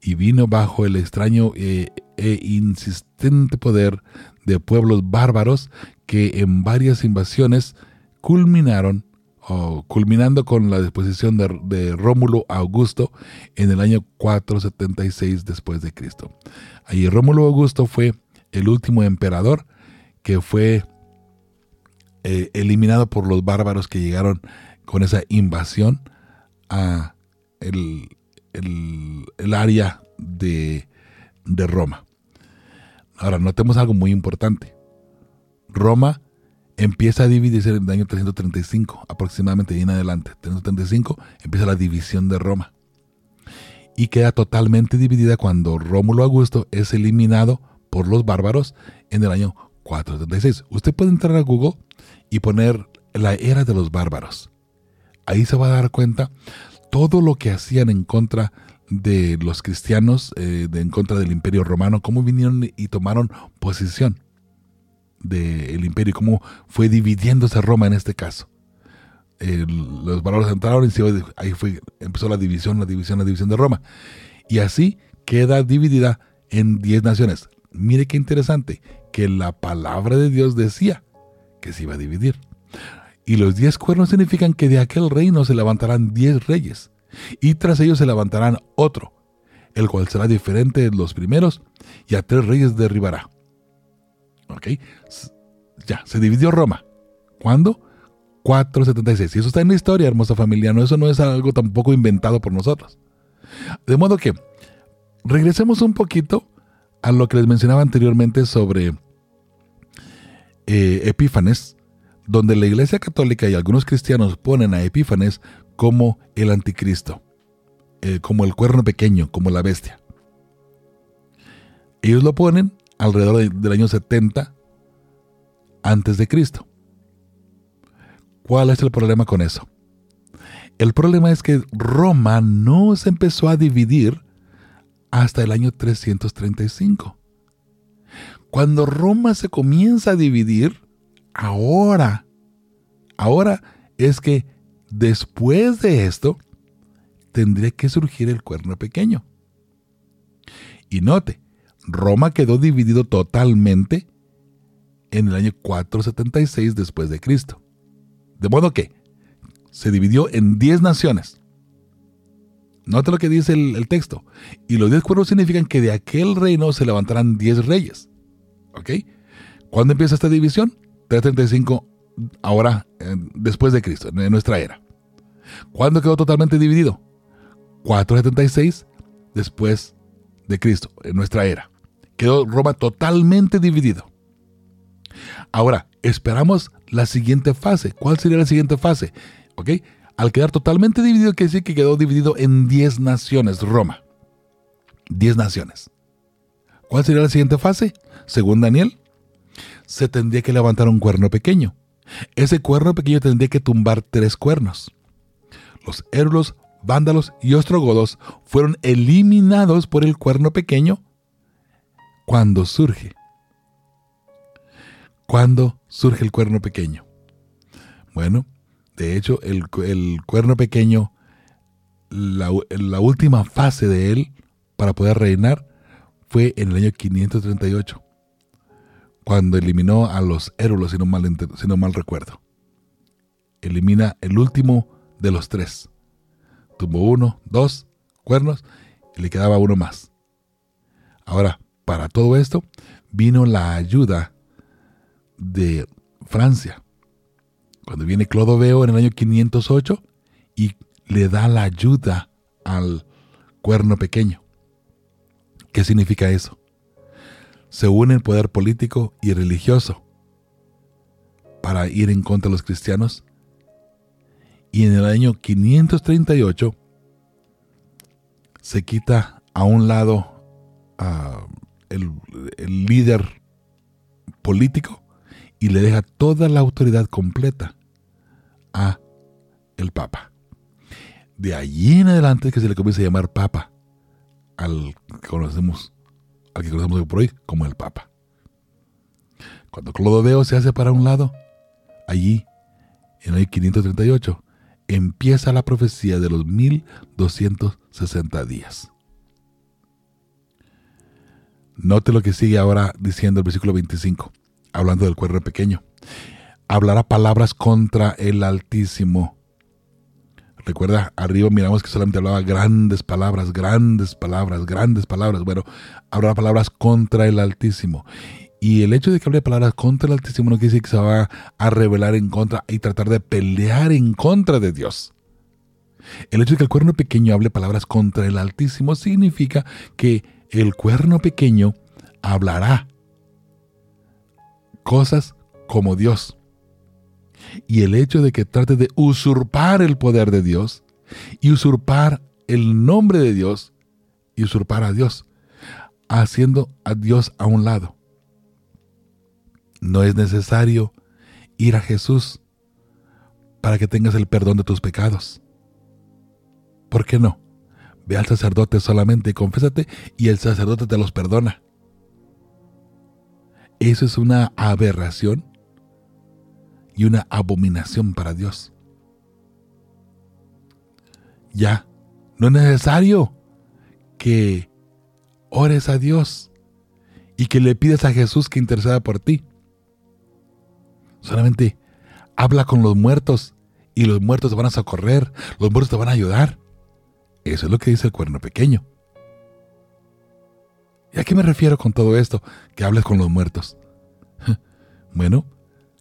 y vino bajo el extraño eh, e insistente poder de pueblos bárbaros que en varias invasiones culminaron o culminando con la disposición de, Rómulo Augusto en el año 476 después de Cristo. Allí Rómulo Augusto fue el último emperador que fue eh, eliminado por los bárbaros que llegaron con esa invasión a el, el- área de, de Roma. Ahora, notemos algo muy importante. Roma empieza a dividirse en el año 335, aproximadamente y en adelante. 335 empieza la división de Roma. Y queda totalmente dividida cuando Rómulo Augusto es eliminado por los bárbaros en el año 436. Usted puede entrar a Google y poner la era de los bárbaros. Ahí se va a dar cuenta todo lo que hacían en contra de los cristianos, eh, en contra del imperio romano, cómo vinieron y tomaron posición del imperio, cómo fue dividiéndose Roma en este caso. Los bárbaros entraron y ahí fue, empezó la división, la división, la división de Roma. Y así queda dividida en 10 naciones. Mire qué interesante, que la palabra de Dios decía que se iba a dividir. Y los diez cuernos significan que de aquel reino se levantarán diez reyes, y tras ellos se levantarán otro, el cual será diferente de los primeros, y a tres reyes derribará. ¿Ok? Ya, se dividió Roma. ¿Cuándo? 476. Y eso está en la historia, hermosa familia. No, eso no es algo tampoco inventado por nosotros. De modo que, regresemos un poquito a lo que les mencionaba anteriormente sobre eh, Epífanes, donde la Iglesia Católica y algunos cristianos ponen a Epífanes como el anticristo, eh, como el cuerno pequeño, como la bestia. Ellos lo ponen alrededor de- del año 70 antes de Cristo. ¿Cuál es el problema con eso? El problema es que Roma no se empezó a dividir hasta el año 335. Cuando Roma se comienza a dividir, ahora, ahora es que después de esto tendría que surgir el cuerno pequeño. Y note, Roma quedó dividido totalmente en el año 476 después de Cristo. De modo que se dividió en 10 naciones. Note lo que dice el, el texto. Y los 10 cuernos significan que de aquel reino se levantarán 10 reyes. ¿Ok? ¿Cuándo empieza esta división? 335 ahora, eh, después de Cristo, en nuestra era. ¿Cuándo quedó totalmente dividido? 476 después de Cristo, en nuestra era. Quedó Roma totalmente dividido. Ahora, esperamos la siguiente fase. ¿Cuál sería la siguiente fase? ¿Ok? Al quedar totalmente dividido, quiere decir que quedó dividido en 10 naciones, Roma. 10 naciones. ¿Cuál sería la siguiente fase? Según Daniel, se tendría que levantar un cuerno pequeño. Ese cuerno pequeño tendría que tumbar tres cuernos. Los érulos, vándalos y ostrogodos fueron eliminados por el cuerno pequeño cuando surge. ¿Cuándo surge el cuerno pequeño? Bueno, de hecho, el, cu- el cuerno pequeño, la, la última fase de él para poder reinar fue en el año 538, cuando eliminó a los érulos, si no mal, recuerdo. Elimina el último de los tres. Tumbó uno, dos cuernos y le quedaba uno más. Ahora, para todo esto, vino la ayuda de Francia. Cuando viene Clodoveo en el año 508 y le da la ayuda al cuerno pequeño. ¿Qué significa eso? Se une el poder político y religioso para ir en contra de los cristianos. Y en el año 538 se quita a un lado ah, el, líder político y le deja toda la autoridad completa a el Papa. De allí en adelante que se le comienza a llamar Papa al que conocemos, al que conocemos por hoy como el Papa. Cuando Clodoveo se hace para un lado, allí en el 538, empieza la profecía de los 1260 días. Note lo que sigue ahora diciendo el versículo 25, hablando del cuerno pequeño. Hablará palabras contra el Altísimo. Recuerda, arriba miramos que solamente hablaba grandes palabras, grandes palabras, grandes palabras. Bueno, hablará palabras contra el Altísimo. Y el hecho de que hable palabras contra el Altísimo no quiere decir que se va a rebelar en contra y tratar de pelear en contra de Dios. El hecho de que el cuerno pequeño hable palabras contra el Altísimo significa que el cuerno pequeño hablará cosas como Dios. Y el hecho de que trate de usurpar el poder de Dios y usurpar el nombre de Dios y usurpar a Dios, haciendo a Dios a un lado. No es necesario ir a Jesús para que tengas el perdón de tus pecados. ¿Por qué no? Ve al sacerdote solamente confésate y el sacerdote te los perdona. Eso es una aberración y una abominación para Dios. Ya, no es necesario que ores a Dios y que le pidas a Jesús que interceda por ti. Solamente habla con los muertos y los muertos te van a socorrer, los muertos te van a ayudar. Eso es lo que dice el cuerno pequeño. ¿Y a qué me refiero con todo esto? Que hables con los muertos. Bueno,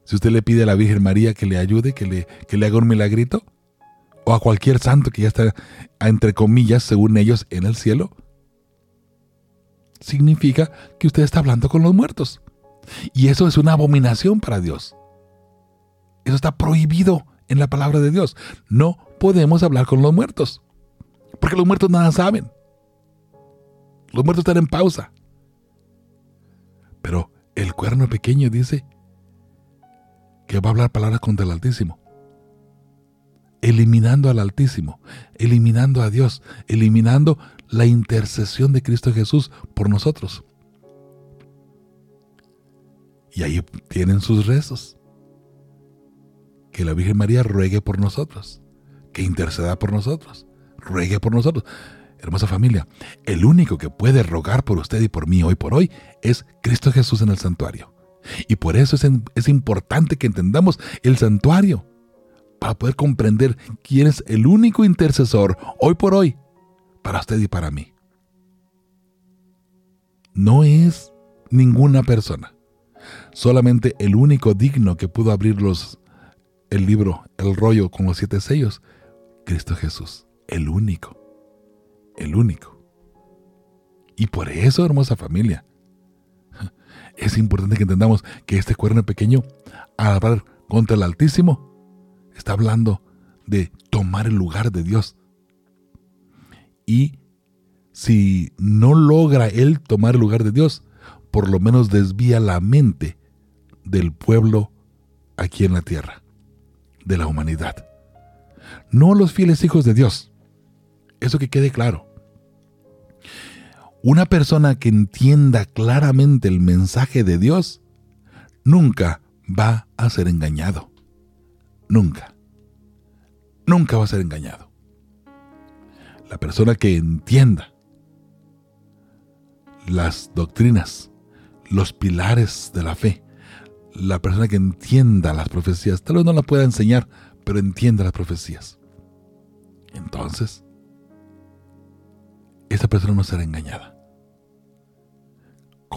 si usted le pide a la Virgen María que le ayude, que le, que le haga un milagrito, o a cualquier santo que ya está, entre comillas, según ellos, en el cielo, significa que usted está hablando con los muertos. Y eso es una abominación para Dios. Eso está prohibido en la palabra de Dios. No podemos hablar con los muertos. Porque los muertos nada saben. Los muertos están en pausa. Pero el cuerno pequeño dice que va a hablar palabras contra el Altísimo. Eliminando al Altísimo, eliminando a Dios, eliminando la intercesión de Cristo Jesús por nosotros. Y ahí tienen sus rezos. Que la Virgen María ruegue por nosotros, que interceda por nosotros, ruegue por nosotros. Hermosa familia, el único que puede rogar por usted y por mí hoy por hoy es Cristo Jesús en el santuario. Y por eso es, es importante que entendamos el santuario, para poder comprender quién es el único intercesor hoy por hoy para usted y para mí. No es ninguna persona, solamente el único digno que pudo abrir los, el libro, el rollo con los siete sellos, Cristo Jesús, el único, el único. Y por eso, hermosa familia, es importante que entendamos que este cuerno pequeño, al hablar contra el Altísimo, está hablando de tomar el lugar de Dios. Y si no logra él tomar el lugar de Dios, por lo menos desvía la mente del pueblo aquí en la tierra, de la humanidad. No los fieles hijos de Dios. Eso que quede claro. Una persona que entienda claramente el mensaje de Dios nunca va a ser engañado. Nunca. Nunca va a ser engañado. La persona que entienda las doctrinas, los pilares de la fe, la persona que entienda las profecías, tal vez no la pueda enseñar, pero entienda las profecías. Entonces, esa persona no será engañada.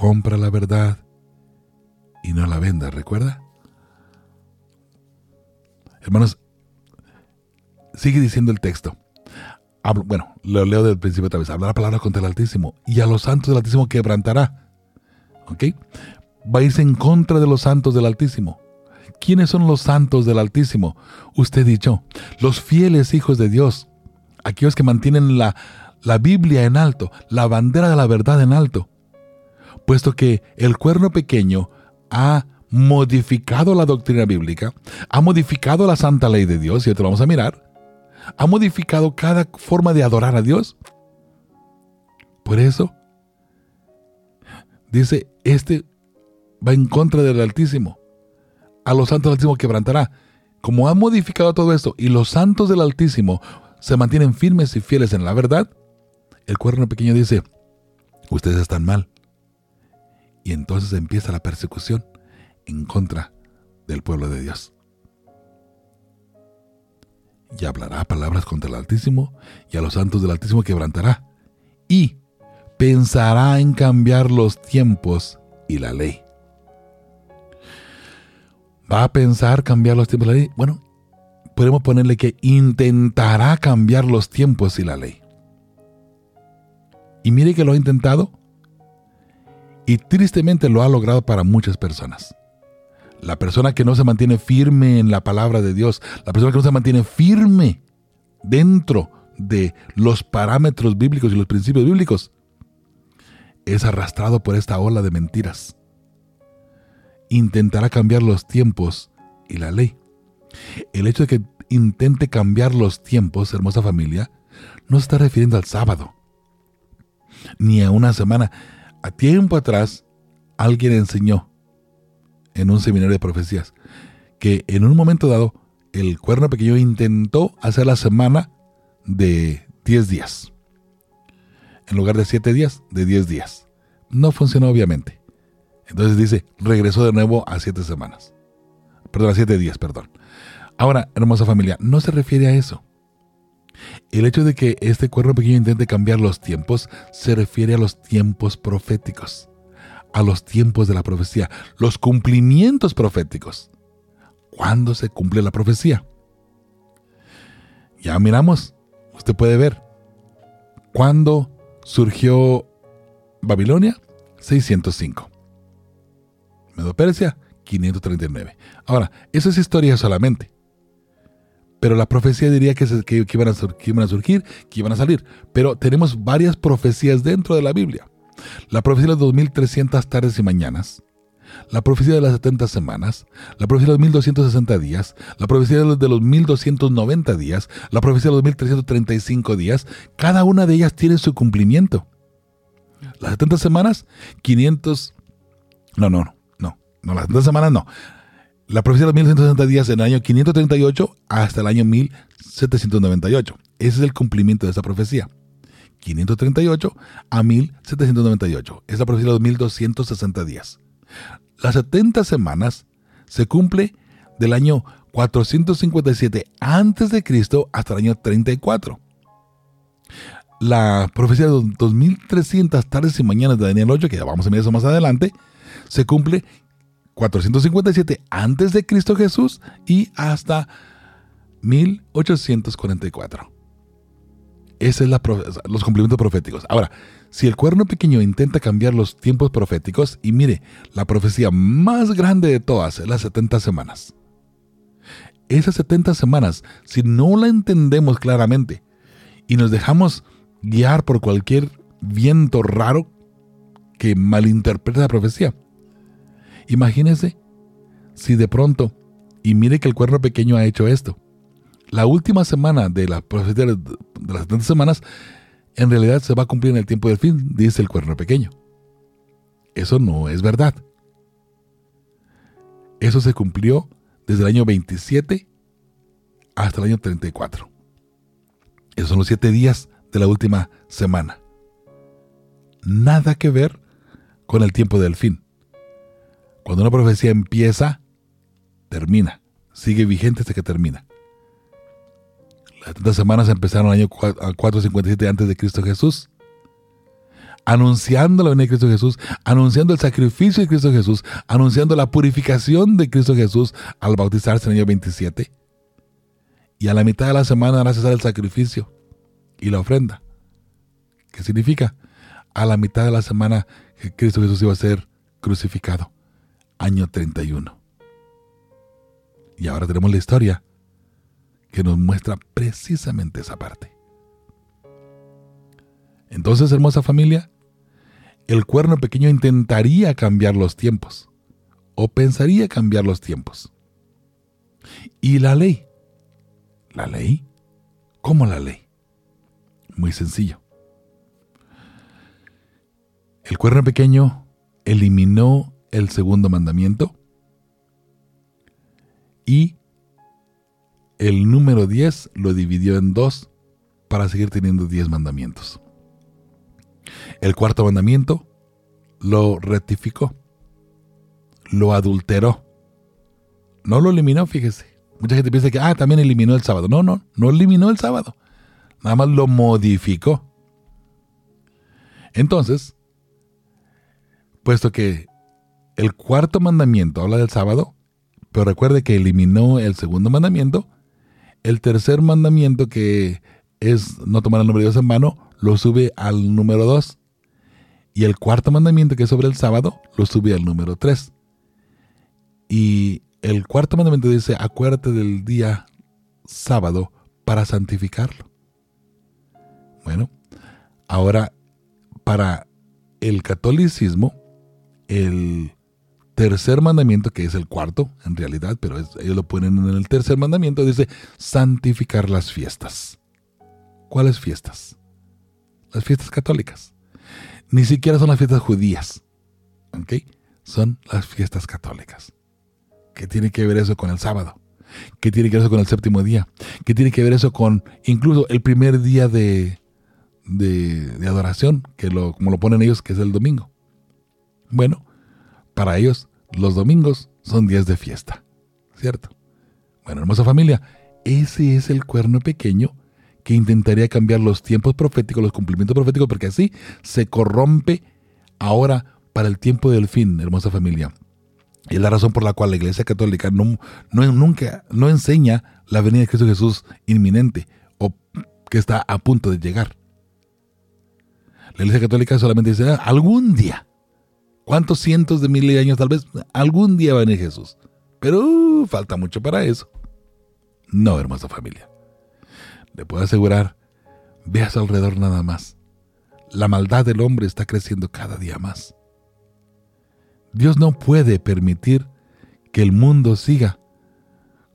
Compra la verdad y no la venda, ¿recuerda? Hermanos, sigue diciendo el texto. bueno, lo leo del principio otra vez. Hablará palabras contra el Altísimo y a los santos del Altísimo quebrantará. ¿Ok? Va en contra de los santos del Altísimo. ¿Quiénes son los santos del Altísimo? Usted dicho, los fieles hijos de Dios, aquellos que mantienen la, la Biblia en alto, la bandera de la verdad en alto, puesto que el cuerno pequeño ha modificado la doctrina bíblica, ha modificado la santa ley de Dios, y esto lo vamos a mirar, ha modificado cada forma de adorar a Dios. Por eso, dice, este va en contra del Altísimo. A los santos del Altísimo quebrantará. como ha modificado todo esto y los santos del Altísimo se mantienen firmes y fieles en la verdad, el cuerno pequeño dice, ustedes están mal. Y entonces empieza la persecución en contra del pueblo de Dios. Y hablará palabras contra el Altísimo y a los santos del Altísimo quebrantará. Y pensará en cambiar los tiempos y la ley. ¿Va a pensar cambiar los tiempos y la ley? Bueno, podemos ponerle que intentará cambiar los tiempos y la ley. Y mire que lo ha intentado y tristemente lo ha logrado para muchas personas. La persona que no se mantiene firme en la palabra de Dios, la persona que no se mantiene firme dentro de los parámetros bíblicos y los principios bíblicos, es arrastrado por esta ola de mentiras. Intentará cambiar los tiempos y la ley. El hecho de que intente cambiar los tiempos, hermosa familia, no se está refiriendo al sábado, ni a una semana. A tiempo atrás, alguien enseñó en un seminario de profecías que en un momento dado el cuerno pequeño intentó hacer la semana de 10 días. En lugar de 7 días, de 10 días. No funcionó obviamente. Entonces dice, regresó de nuevo a 7 semanas. Perdón, a 7 días, perdón. Ahora, hermosa familia, no se refiere a eso. El hecho de que este cuerno pequeño intente cambiar los tiempos se refiere a los tiempos proféticos, a los tiempos de la profecía, los cumplimientos proféticos. ¿Cuándo se cumple la profecía? Ya miramos, usted puede ver. ¿Cuándo surgió Babilonia? 605. Medo Persia, 539. Ahora, eso es historia solamente. Pero la profecía diría que, se- que- que iban a, sur- que iban a surgir, que iban a salir. Pero tenemos varias profecías dentro de la Biblia. La profecía de las 2300 tardes y mañanas. La profecía de las 70 semanas, la profecía de los 1260 días, la profecía de los, de los 1290 días, la profecía de los 1335 días, cada una de ellas tiene su cumplimiento. Las 70 semanas, 500... No, no, no, no, no, las 70 semanas no. La profecía de los 1160 días en el año 538 hasta el año 1798. Ese es el cumplimiento de esa profecía. 538 a 1798. Es la profecía de los 1260 días. Las 70 semanas se cumple del año 457 antes de Cristo hasta el año 34. La profecía de los 2300 tardes y mañanas de Daniel 8, que ya vamos a ver eso más adelante, se cumple 457 antes de Cristo Jesús y hasta 1844. Ese es los cumplimientos proféticos. Ahora, si el cuerno pequeño intenta cambiar los tiempos proféticos, y mire, la profecía más grande de todas es las 70 semanas. Esas 70 semanas, si no la entendemos claramente y nos dejamos guiar por cualquier viento raro que malinterpreta la profecía, imagínese si de pronto, y mire que el cuerno pequeño ha hecho esto, la última semana de la de las 70 semanas, en realidad se va a cumplir en el tiempo del fin, dice el cuerno pequeño. Eso no es verdad. Eso se cumplió desde el año 27 hasta el año 34. Esos son los siete días de la última semana. Nada que ver con el tiempo del fin. Cuando una profecía empieza, termina. Sigue vigente hasta que termina. Las 70 semanas empezaron el año 457 antes de Cristo Jesús. Anunciando la venida de Cristo Jesús, anunciando el sacrificio de Cristo Jesús, anunciando la purificación de Cristo Jesús al bautizarse en el año 27. Y a la mitad de la semana hará cesar el sacrificio y la ofrenda. ¿Qué significa? A la mitad de la semana que Cristo Jesús iba a ser crucificado. Año 31. Y ahora tenemos la historia que nos muestra precisamente esa parte. Entonces, hermosa familia, el cuerno pequeño intentaría cambiar los tiempos o pensaría cambiar los tiempos. ¿Y la ley? ¿La ley? ¿Cómo la ley? Muy sencillo. El cuerno pequeño eliminó el segundo mandamiento y el número 10 lo dividió en dos para seguir teniendo 10 mandamientos. El cuarto mandamiento lo rectificó, lo adulteró, no lo eliminó, fíjese. Mucha gente piensa que, ah, también eliminó el sábado. No, no, no eliminó el sábado. Nada más lo modificó. Entonces, puesto que el cuarto mandamiento habla del sábado, pero recuerde que eliminó el segundo mandamiento, el tercer mandamiento que es no tomar el nombre de Dios en vano, lo sube al número 2. Y el cuarto mandamiento que es sobre el sábado, lo sube al número 3. Y el cuarto mandamiento dice, acuérdate del día sábado para santificarlo. Bueno, ahora para el catolicismo, el tercer mandamiento, que es el cuarto en realidad, pero ellos lo ponen en el tercer mandamiento, dice santificar las fiestas. ¿Cuáles fiestas? Las fiestas católicas. Ni siquiera son las fiestas judías. ¿Ok? Son las fiestas católicas. ¿Qué tiene que ver eso con el sábado? ¿Qué tiene que ver eso con el séptimo día? ¿Qué tiene que ver eso con incluso el primer día de, de, adoración, que lo, como lo ponen ellos, que es el domingo? Bueno, para ellos los domingos son días de fiesta, ¿cierto? Bueno, hermosa familia, ese es el cuerno pequeño que intentaría cambiar los tiempos proféticos, los cumplimientos proféticos, porque así se corrompe ahora para el tiempo del fin, hermosa familia. Y es la razón por la cual la Iglesia Católica no, no, nunca no enseña la venida de Cristo Jesús inminente o que está a punto de llegar. La Iglesia Católica solamente dice, ah, algún día, ¿cuántos cientos de miles de años tal vez? Algún día va a venir Jesús. Pero uh, falta mucho para eso. No, hermosa familia. Le puedo asegurar, ve a su alrededor nada más. La maldad del hombre está creciendo cada día más. Dios no puede permitir que el mundo siga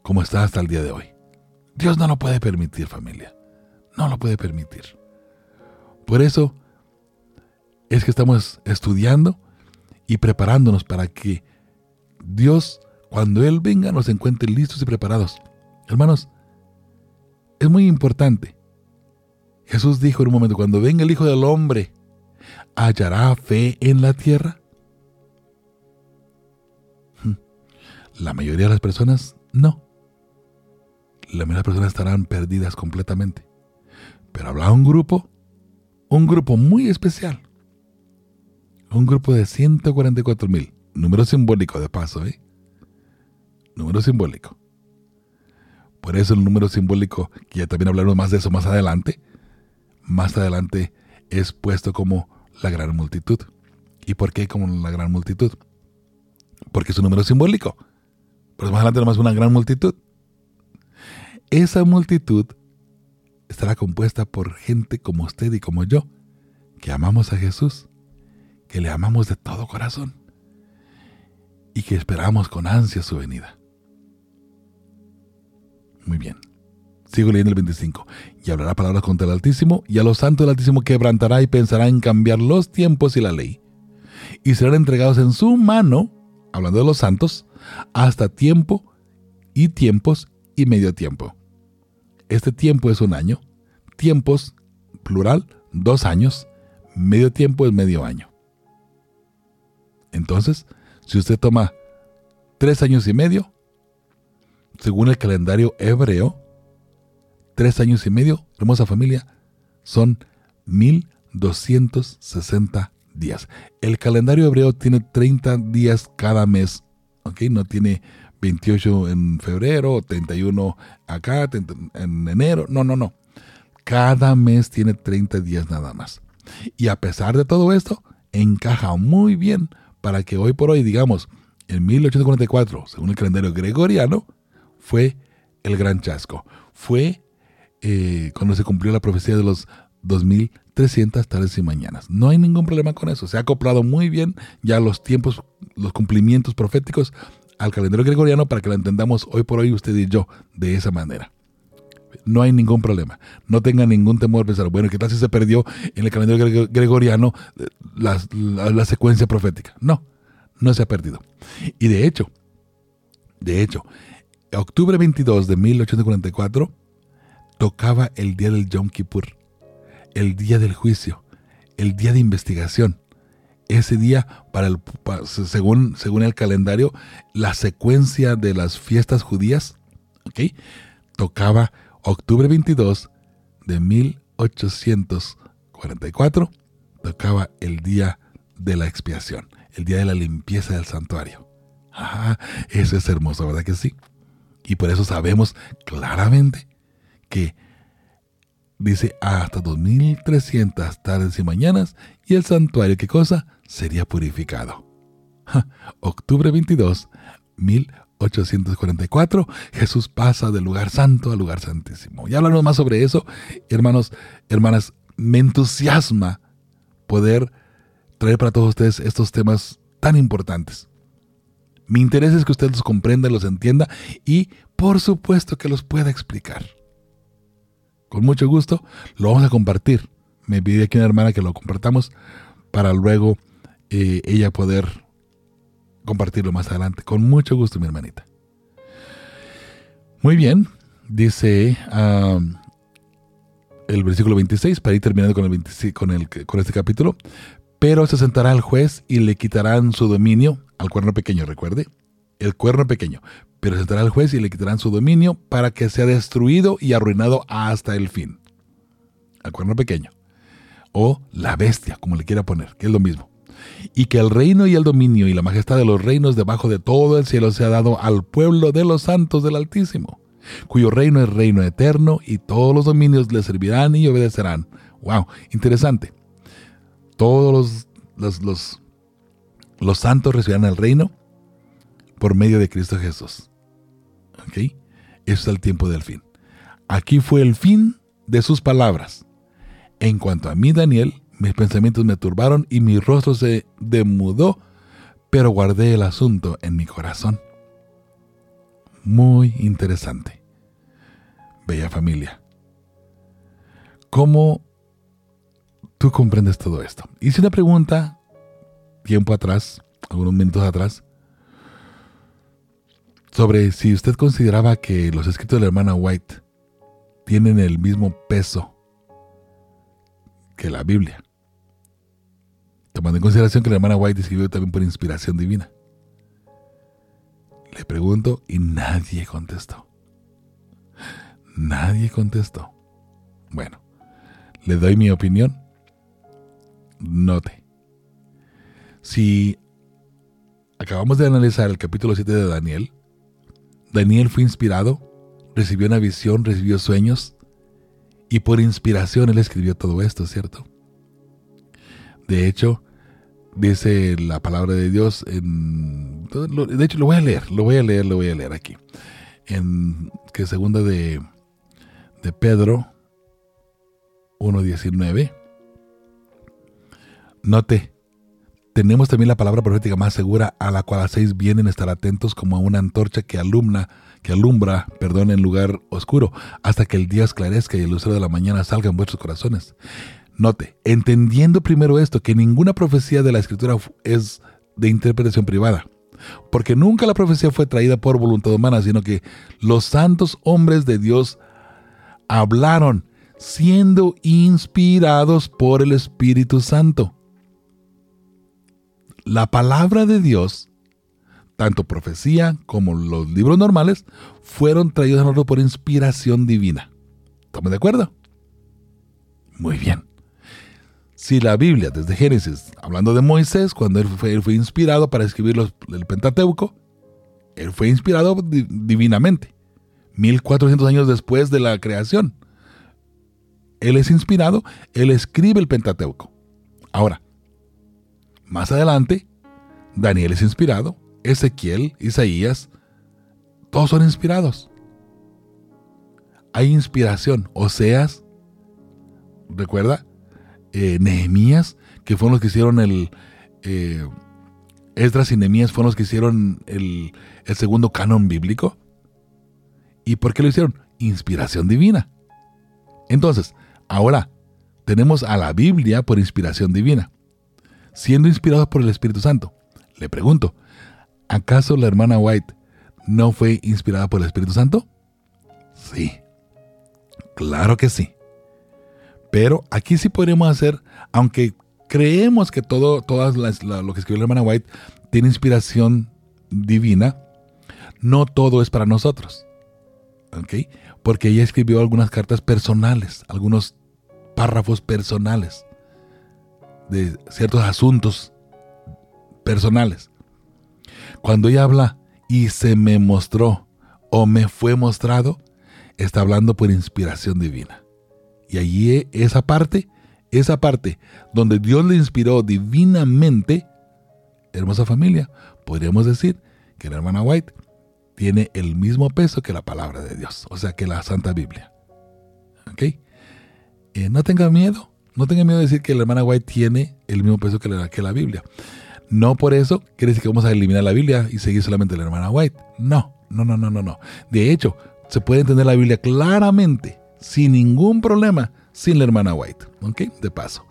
como está hasta el día de hoy. Dios no lo puede permitir, familia. No lo puede permitir. Por eso es que estamos estudiando y preparándonos para que Dios, cuando Él venga, nos encuentre listos y preparados. Hermanos, es muy importante. Jesús dijo en un momento, cuando venga el Hijo del Hombre, ¿hallará fe en la tierra? La mayoría de las personas no. La mayoría de las personas estarán perdidas completamente. Pero habrá un grupo, un grupo muy especial. Un grupo de 144 mil. Número simbólico de paso, ¿eh? Número simbólico. Por eso el número simbólico, que ya también hablaremos más de eso más adelante, más adelante es puesto como la gran multitud. ¿Y por qué como la gran multitud? Porque es un número simbólico. Pero más adelante nomás una gran multitud. Esa multitud estará compuesta por gente como usted y como yo, que amamos a Jesús, que le amamos de todo corazón y que esperamos con ansia su venida. Muy bien. Sigo leyendo el 25. Y hablará palabras contra el Altísimo, y a los santos del Altísimo quebrantará y pensará en cambiar los tiempos y la ley. Y serán entregados en su mano, hablando de los santos, hasta tiempo y tiempos y medio tiempo. Este tiempo es un año, tiempos, plural, dos años, medio tiempo es medio año. Entonces, si usted toma tres años y medio, según el calendario hebreo, tres años y medio, hermosa familia, son 1260 días. El calendario hebreo tiene 30 días cada mes no tiene 28 en febrero, 31 acá, en enero, no, no, no. Cada mes tiene 30 días nada más. Y a pesar de todo esto, encaja muy bien para que hoy por hoy, digamos, en 1844, según el calendario gregoriano, fue el gran chasco. Fue eh, cuando se cumplió la profecía de los 2300 tardes y mañanas. No hay ningún problema con eso. Se ha acoplado muy bien ya los tiempos, los cumplimientos proféticos al calendario gregoriano para que lo entendamos hoy por hoy usted y yo de esa manera. No hay ningún problema. No tenga ningún temor de pensar, bueno, ¿qué tal si se perdió en el calendario gregoriano eh, la, la secuencia profética? No, no se ha perdido. Y de hecho, de hecho, octubre 22 de 1844 tocaba el día del Yom Kippur, el día del juicio, el día de investigación. Ese día, para el, según, según el calendario, la secuencia de las fiestas judías, ¿ok? tocaba octubre 22 de 1844, tocaba el día de la expiación, el día de la limpieza del santuario. Ajá, eso es hermoso, ¿verdad que sí? Y por eso sabemos claramente que dice hasta 2300 tardes y mañanas y el santuario, ¿qué cosa? Sería purificado. Octubre 22, 1844, Jesús pasa del lugar santo al lugar santísimo. Ya hablaremos más sobre eso, hermanos, hermanas, me entusiasma poder traer para todos ustedes estos temas tan importantes. Mi interés es que usted los comprenda, los entienda y por supuesto que los pueda explicar. Con mucho gusto lo vamos a compartir. Me pide aquí una hermana que lo compartamos para luego eh, ella poder compartirlo más adelante. Con mucho gusto, mi hermanita. Muy bien, dice um, el versículo 26, para ir terminando con, el 26 con, el, con este capítulo. Pero se sentará el juez y le quitarán su dominio al cuerno pequeño, recuerde, el cuerno pequeño. Pero se sentará el juez y le quitarán su dominio para que sea destruido y arruinado hasta el fin. Al cuerno pequeño. O la bestia, como le quiera poner, que es lo mismo. Y que el reino y el dominio y la majestad de los reinos debajo de todo el cielo sea dado al pueblo de los santos del Altísimo, cuyo reino es reino eterno y todos los dominios le servirán y obedecerán. ¡Wow! Interesante todos los, los, los, santos recibirán el reino por medio de Cristo Jesús. ¿Ok? Es el tiempo del fin. Aquí fue el fin de sus palabras. En cuanto a mí, Daniel, mis pensamientos me turbaron y mi rostro se demudó, pero guardé el asunto en mi corazón. Muy interesante. Bella familia. ¿Cómo tú comprendes todo esto. Hice una pregunta tiempo atrás, algunos minutos atrás, sobre si usted consideraba que los escritos de la hermana White tienen el mismo peso que la Biblia. Tomando en consideración que la hermana White escribió también por inspiración divina. Le pregunto y nadie contestó. Nadie contestó. Bueno, le doy mi opinión Note. Si acabamos de analizar el capítulo 7 de Daniel, Daniel fue inspirado, recibió una visión, recibió sueños, y por inspiración él escribió todo esto, ¿cierto? De hecho, dice la palabra de Dios en... De hecho, lo voy a leer, lo voy a leer, lo voy a leer aquí. En que segunda de, de Pedro 1.19 Note, tenemos también la palabra profética más segura a la cual hacéis bien en estar atentos como a una antorcha que alumna, que alumbra, perdón, en lugar oscuro, hasta que el día esclarezca y el lucero de la mañana salga en vuestros corazones. Note, entendiendo primero esto, que ninguna profecía de la escritura es de interpretación privada, porque nunca la profecía fue traída por voluntad humana, sino que los santos hombres de Dios hablaron siendo inspirados por el Espíritu Santo la palabra de Dios, tanto profecía como los libros normales, fueron traídos a nosotros por inspiración divina. ¿Estamos de acuerdo? Muy bien. Si la Biblia, desde Génesis, hablando de Moisés, cuando él fue, inspirado para escribir el Pentateuco, él fue inspirado di- divinamente. 1400 años después de la creación. Él es inspirado, él escribe el Pentateuco. Ahora, más adelante, Daniel es inspirado, Ezequiel, Isaías, todos son inspirados. Hay inspiración. Oseas, recuerda, eh, Nehemías, que fueron los que hicieron el... Eh, y Nehemías fueron los que hicieron el, el segundo canon bíblico. ¿Y por qué lo hicieron? Inspiración divina. Entonces, ahora tenemos a la Biblia por inspiración divina siendo inspirados por el Espíritu Santo. Le pregunto, ¿acaso la hermana White no fue inspirada por el Espíritu Santo? Sí, claro que sí. Pero aquí sí podríamos hacer, aunque creemos que todo, todas lo que escribió la hermana White tiene inspiración divina, no todo es para nosotros. ¿Ok? Porque ella escribió algunas cartas personales, algunos párrafos personales de ciertos asuntos personales. Cuando ella habla y se me mostró o me fue mostrado, está hablando por inspiración divina. Y allí esa parte, esa parte donde Dios le inspiró divinamente, hermosa familia, podríamos decir que la hermana White tiene el mismo peso que la palabra de Dios, o sea que la Santa Biblia. ¿Ok? Eh, no tenga miedo, no tenga miedo de decir que la hermana White tiene el mismo peso que la, que la Biblia. No por eso quiere decir que vamos a eliminar la Biblia y seguir solamente la hermana White. No, no, no, no, no, no. De hecho, se puede entender la Biblia claramente, sin ningún problema, sin la hermana White. ¿Ok? De paso.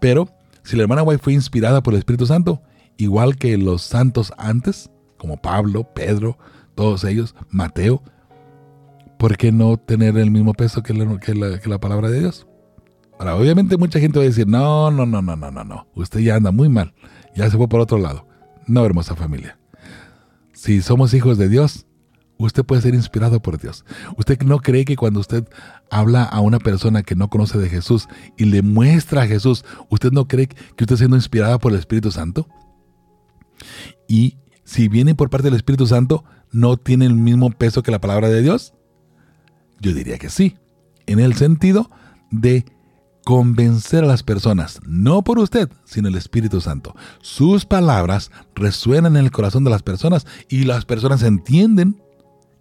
Pero si la hermana White fue inspirada por el Espíritu Santo, igual que los santos antes, como Pablo, Pedro, todos ellos, Mateo, ¿por qué no tener el mismo peso que la, palabra de Dios? Ahora, obviamente mucha gente va a decir, no, no, no, no, no, no, no, usted ya anda muy mal, ya se fue por otro lado. No, hermosa familia. Si somos hijos de Dios, usted puede ser inspirado por Dios. ¿Usted no cree que cuando usted habla a una persona que no conoce de Jesús y le muestra a Jesús, usted no cree que usted siendo inspirada por el Espíritu Santo? Y si viene por parte del Espíritu Santo, ¿no tiene el mismo peso que la palabra de Dios? Yo diría que sí, en el sentido de convencer a las personas, no por usted, sino el Espíritu Santo. Sus palabras resuenan en el corazón de las personas y las personas entienden,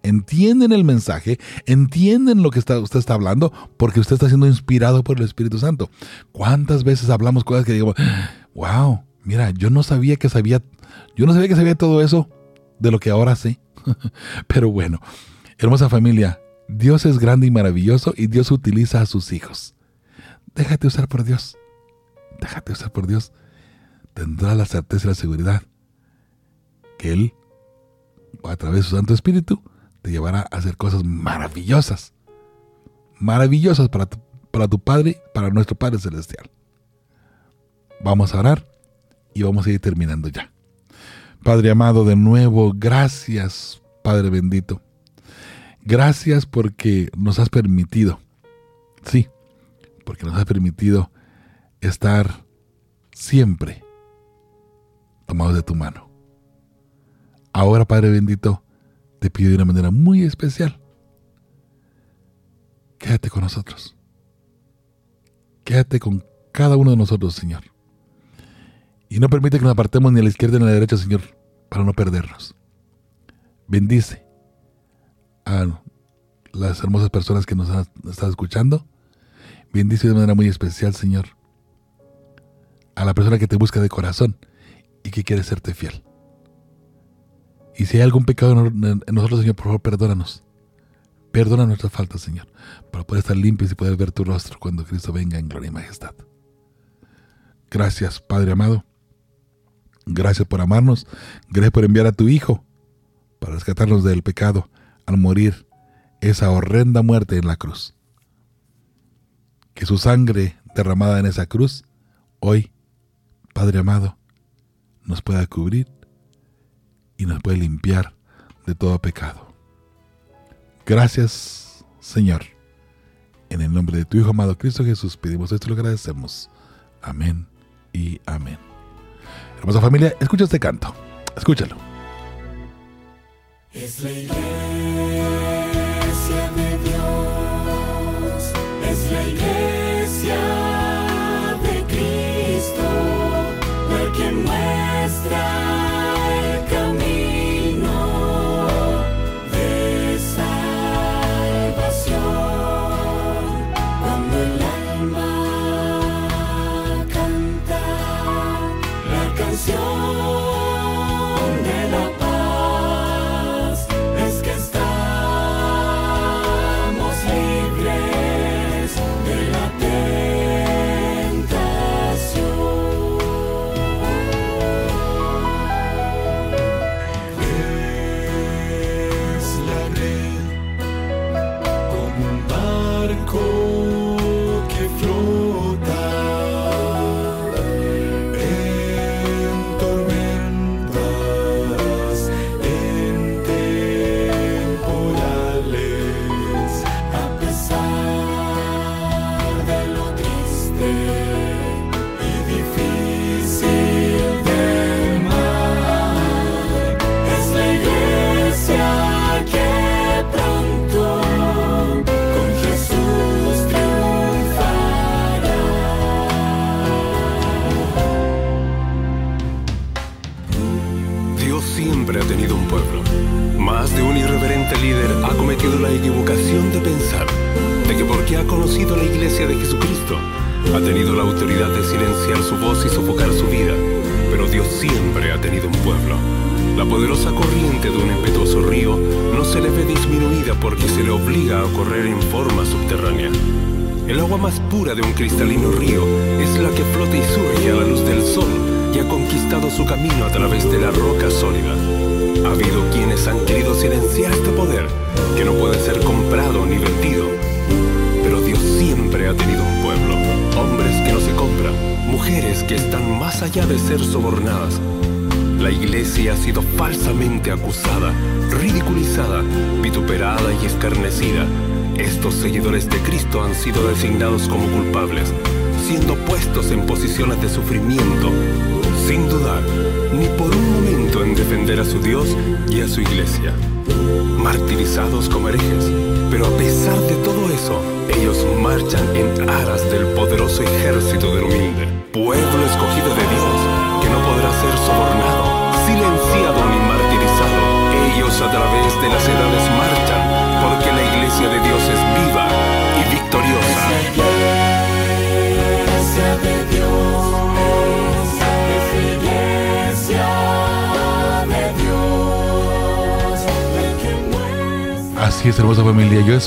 entienden el mensaje, entienden lo que está- usted está hablando porque usted está siendo inspirado por el Espíritu Santo. ¿Cuántas veces hablamos cosas que digamos, wow, mira, yo no sabía que sabía, yo no sabía que sabía todo eso de lo que ahora sé? Pero bueno, hermosa familia, Dios es grande y maravilloso y Dios utiliza a sus hijos. Déjate usar por Dios. Déjate usar por Dios. Tendrás la certeza y la seguridad que Él, a través de su Santo Espíritu, te llevará a hacer cosas maravillosas. Maravillosas para tu, para tu Padre, para nuestro Padre Celestial. Vamos a orar y vamos a ir terminando ya. Padre amado, de nuevo, gracias, Padre bendito. Gracias porque nos has permitido, sí, porque nos has permitido estar siempre tomados de tu mano. Ahora, Padre bendito, te pido de una manera muy especial, quédate con nosotros. Quédate con cada uno de nosotros, Señor. Y no permite que nos apartemos ni a la izquierda ni a la derecha, Señor, para no perdernos. Bendice a las hermosas personas que nos han estado escuchando. Bendice de manera muy especial, Señor, a la persona que te busca de corazón y que quiere serte fiel. Y si hay algún pecado en nosotros, Señor, por favor, perdónanos. Perdona nuestras faltas, Señor, para poder estar limpios y poder ver tu rostro cuando Cristo venga en gloria y majestad. Gracias, Padre amado. Gracias por amarnos. Gracias por enviar a tu Hijo para rescatarnos del pecado al morir esa horrenda muerte en la cruz. Que su sangre derramada en esa cruz, hoy, Padre amado, nos pueda cubrir y nos puede limpiar de todo pecado. Gracias, Señor. En el nombre de tu Hijo amado Cristo Jesús pedimos esto y lo agradecemos. Amén y amén. Hermosa familia, escucha este canto. Escúchalo. Es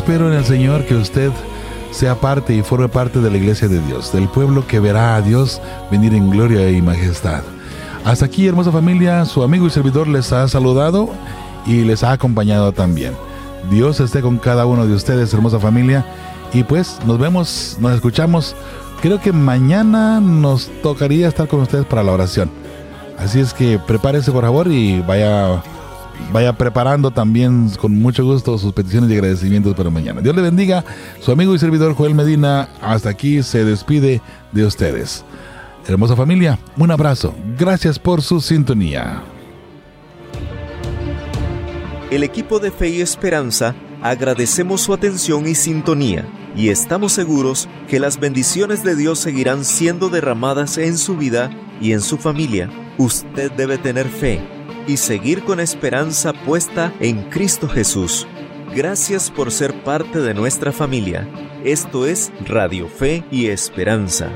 espero en el Señor que usted sea parte y forme parte de la iglesia de Dios, del pueblo que verá a Dios venir en gloria y majestad. Hasta aquí, hermosa familia, su amigo y servidor les ha saludado y les ha acompañado también. Dios esté con cada uno de ustedes, hermosa familia. Y pues nos vemos, nos escuchamos. Creo que mañana nos tocaría estar con ustedes para la oración. Así es que prepárese por favor y vaya vaya preparando también con mucho gusto sus peticiones y agradecimientos para mañana. Dios le bendiga. Su amigo y servidor Joel Medina hasta aquí se despide de ustedes. Hermosa familia, un abrazo. Gracias por su sintonía. El equipo de Fe y Esperanza agradecemos su atención y sintonía y estamos seguros que las bendiciones de Dios seguirán siendo derramadas en su vida y en su familia. Usted debe tener fe y seguir con esperanza puesta en Cristo Jesús. Gracias por ser parte de nuestra familia. Esto es Radio Fe y Esperanza.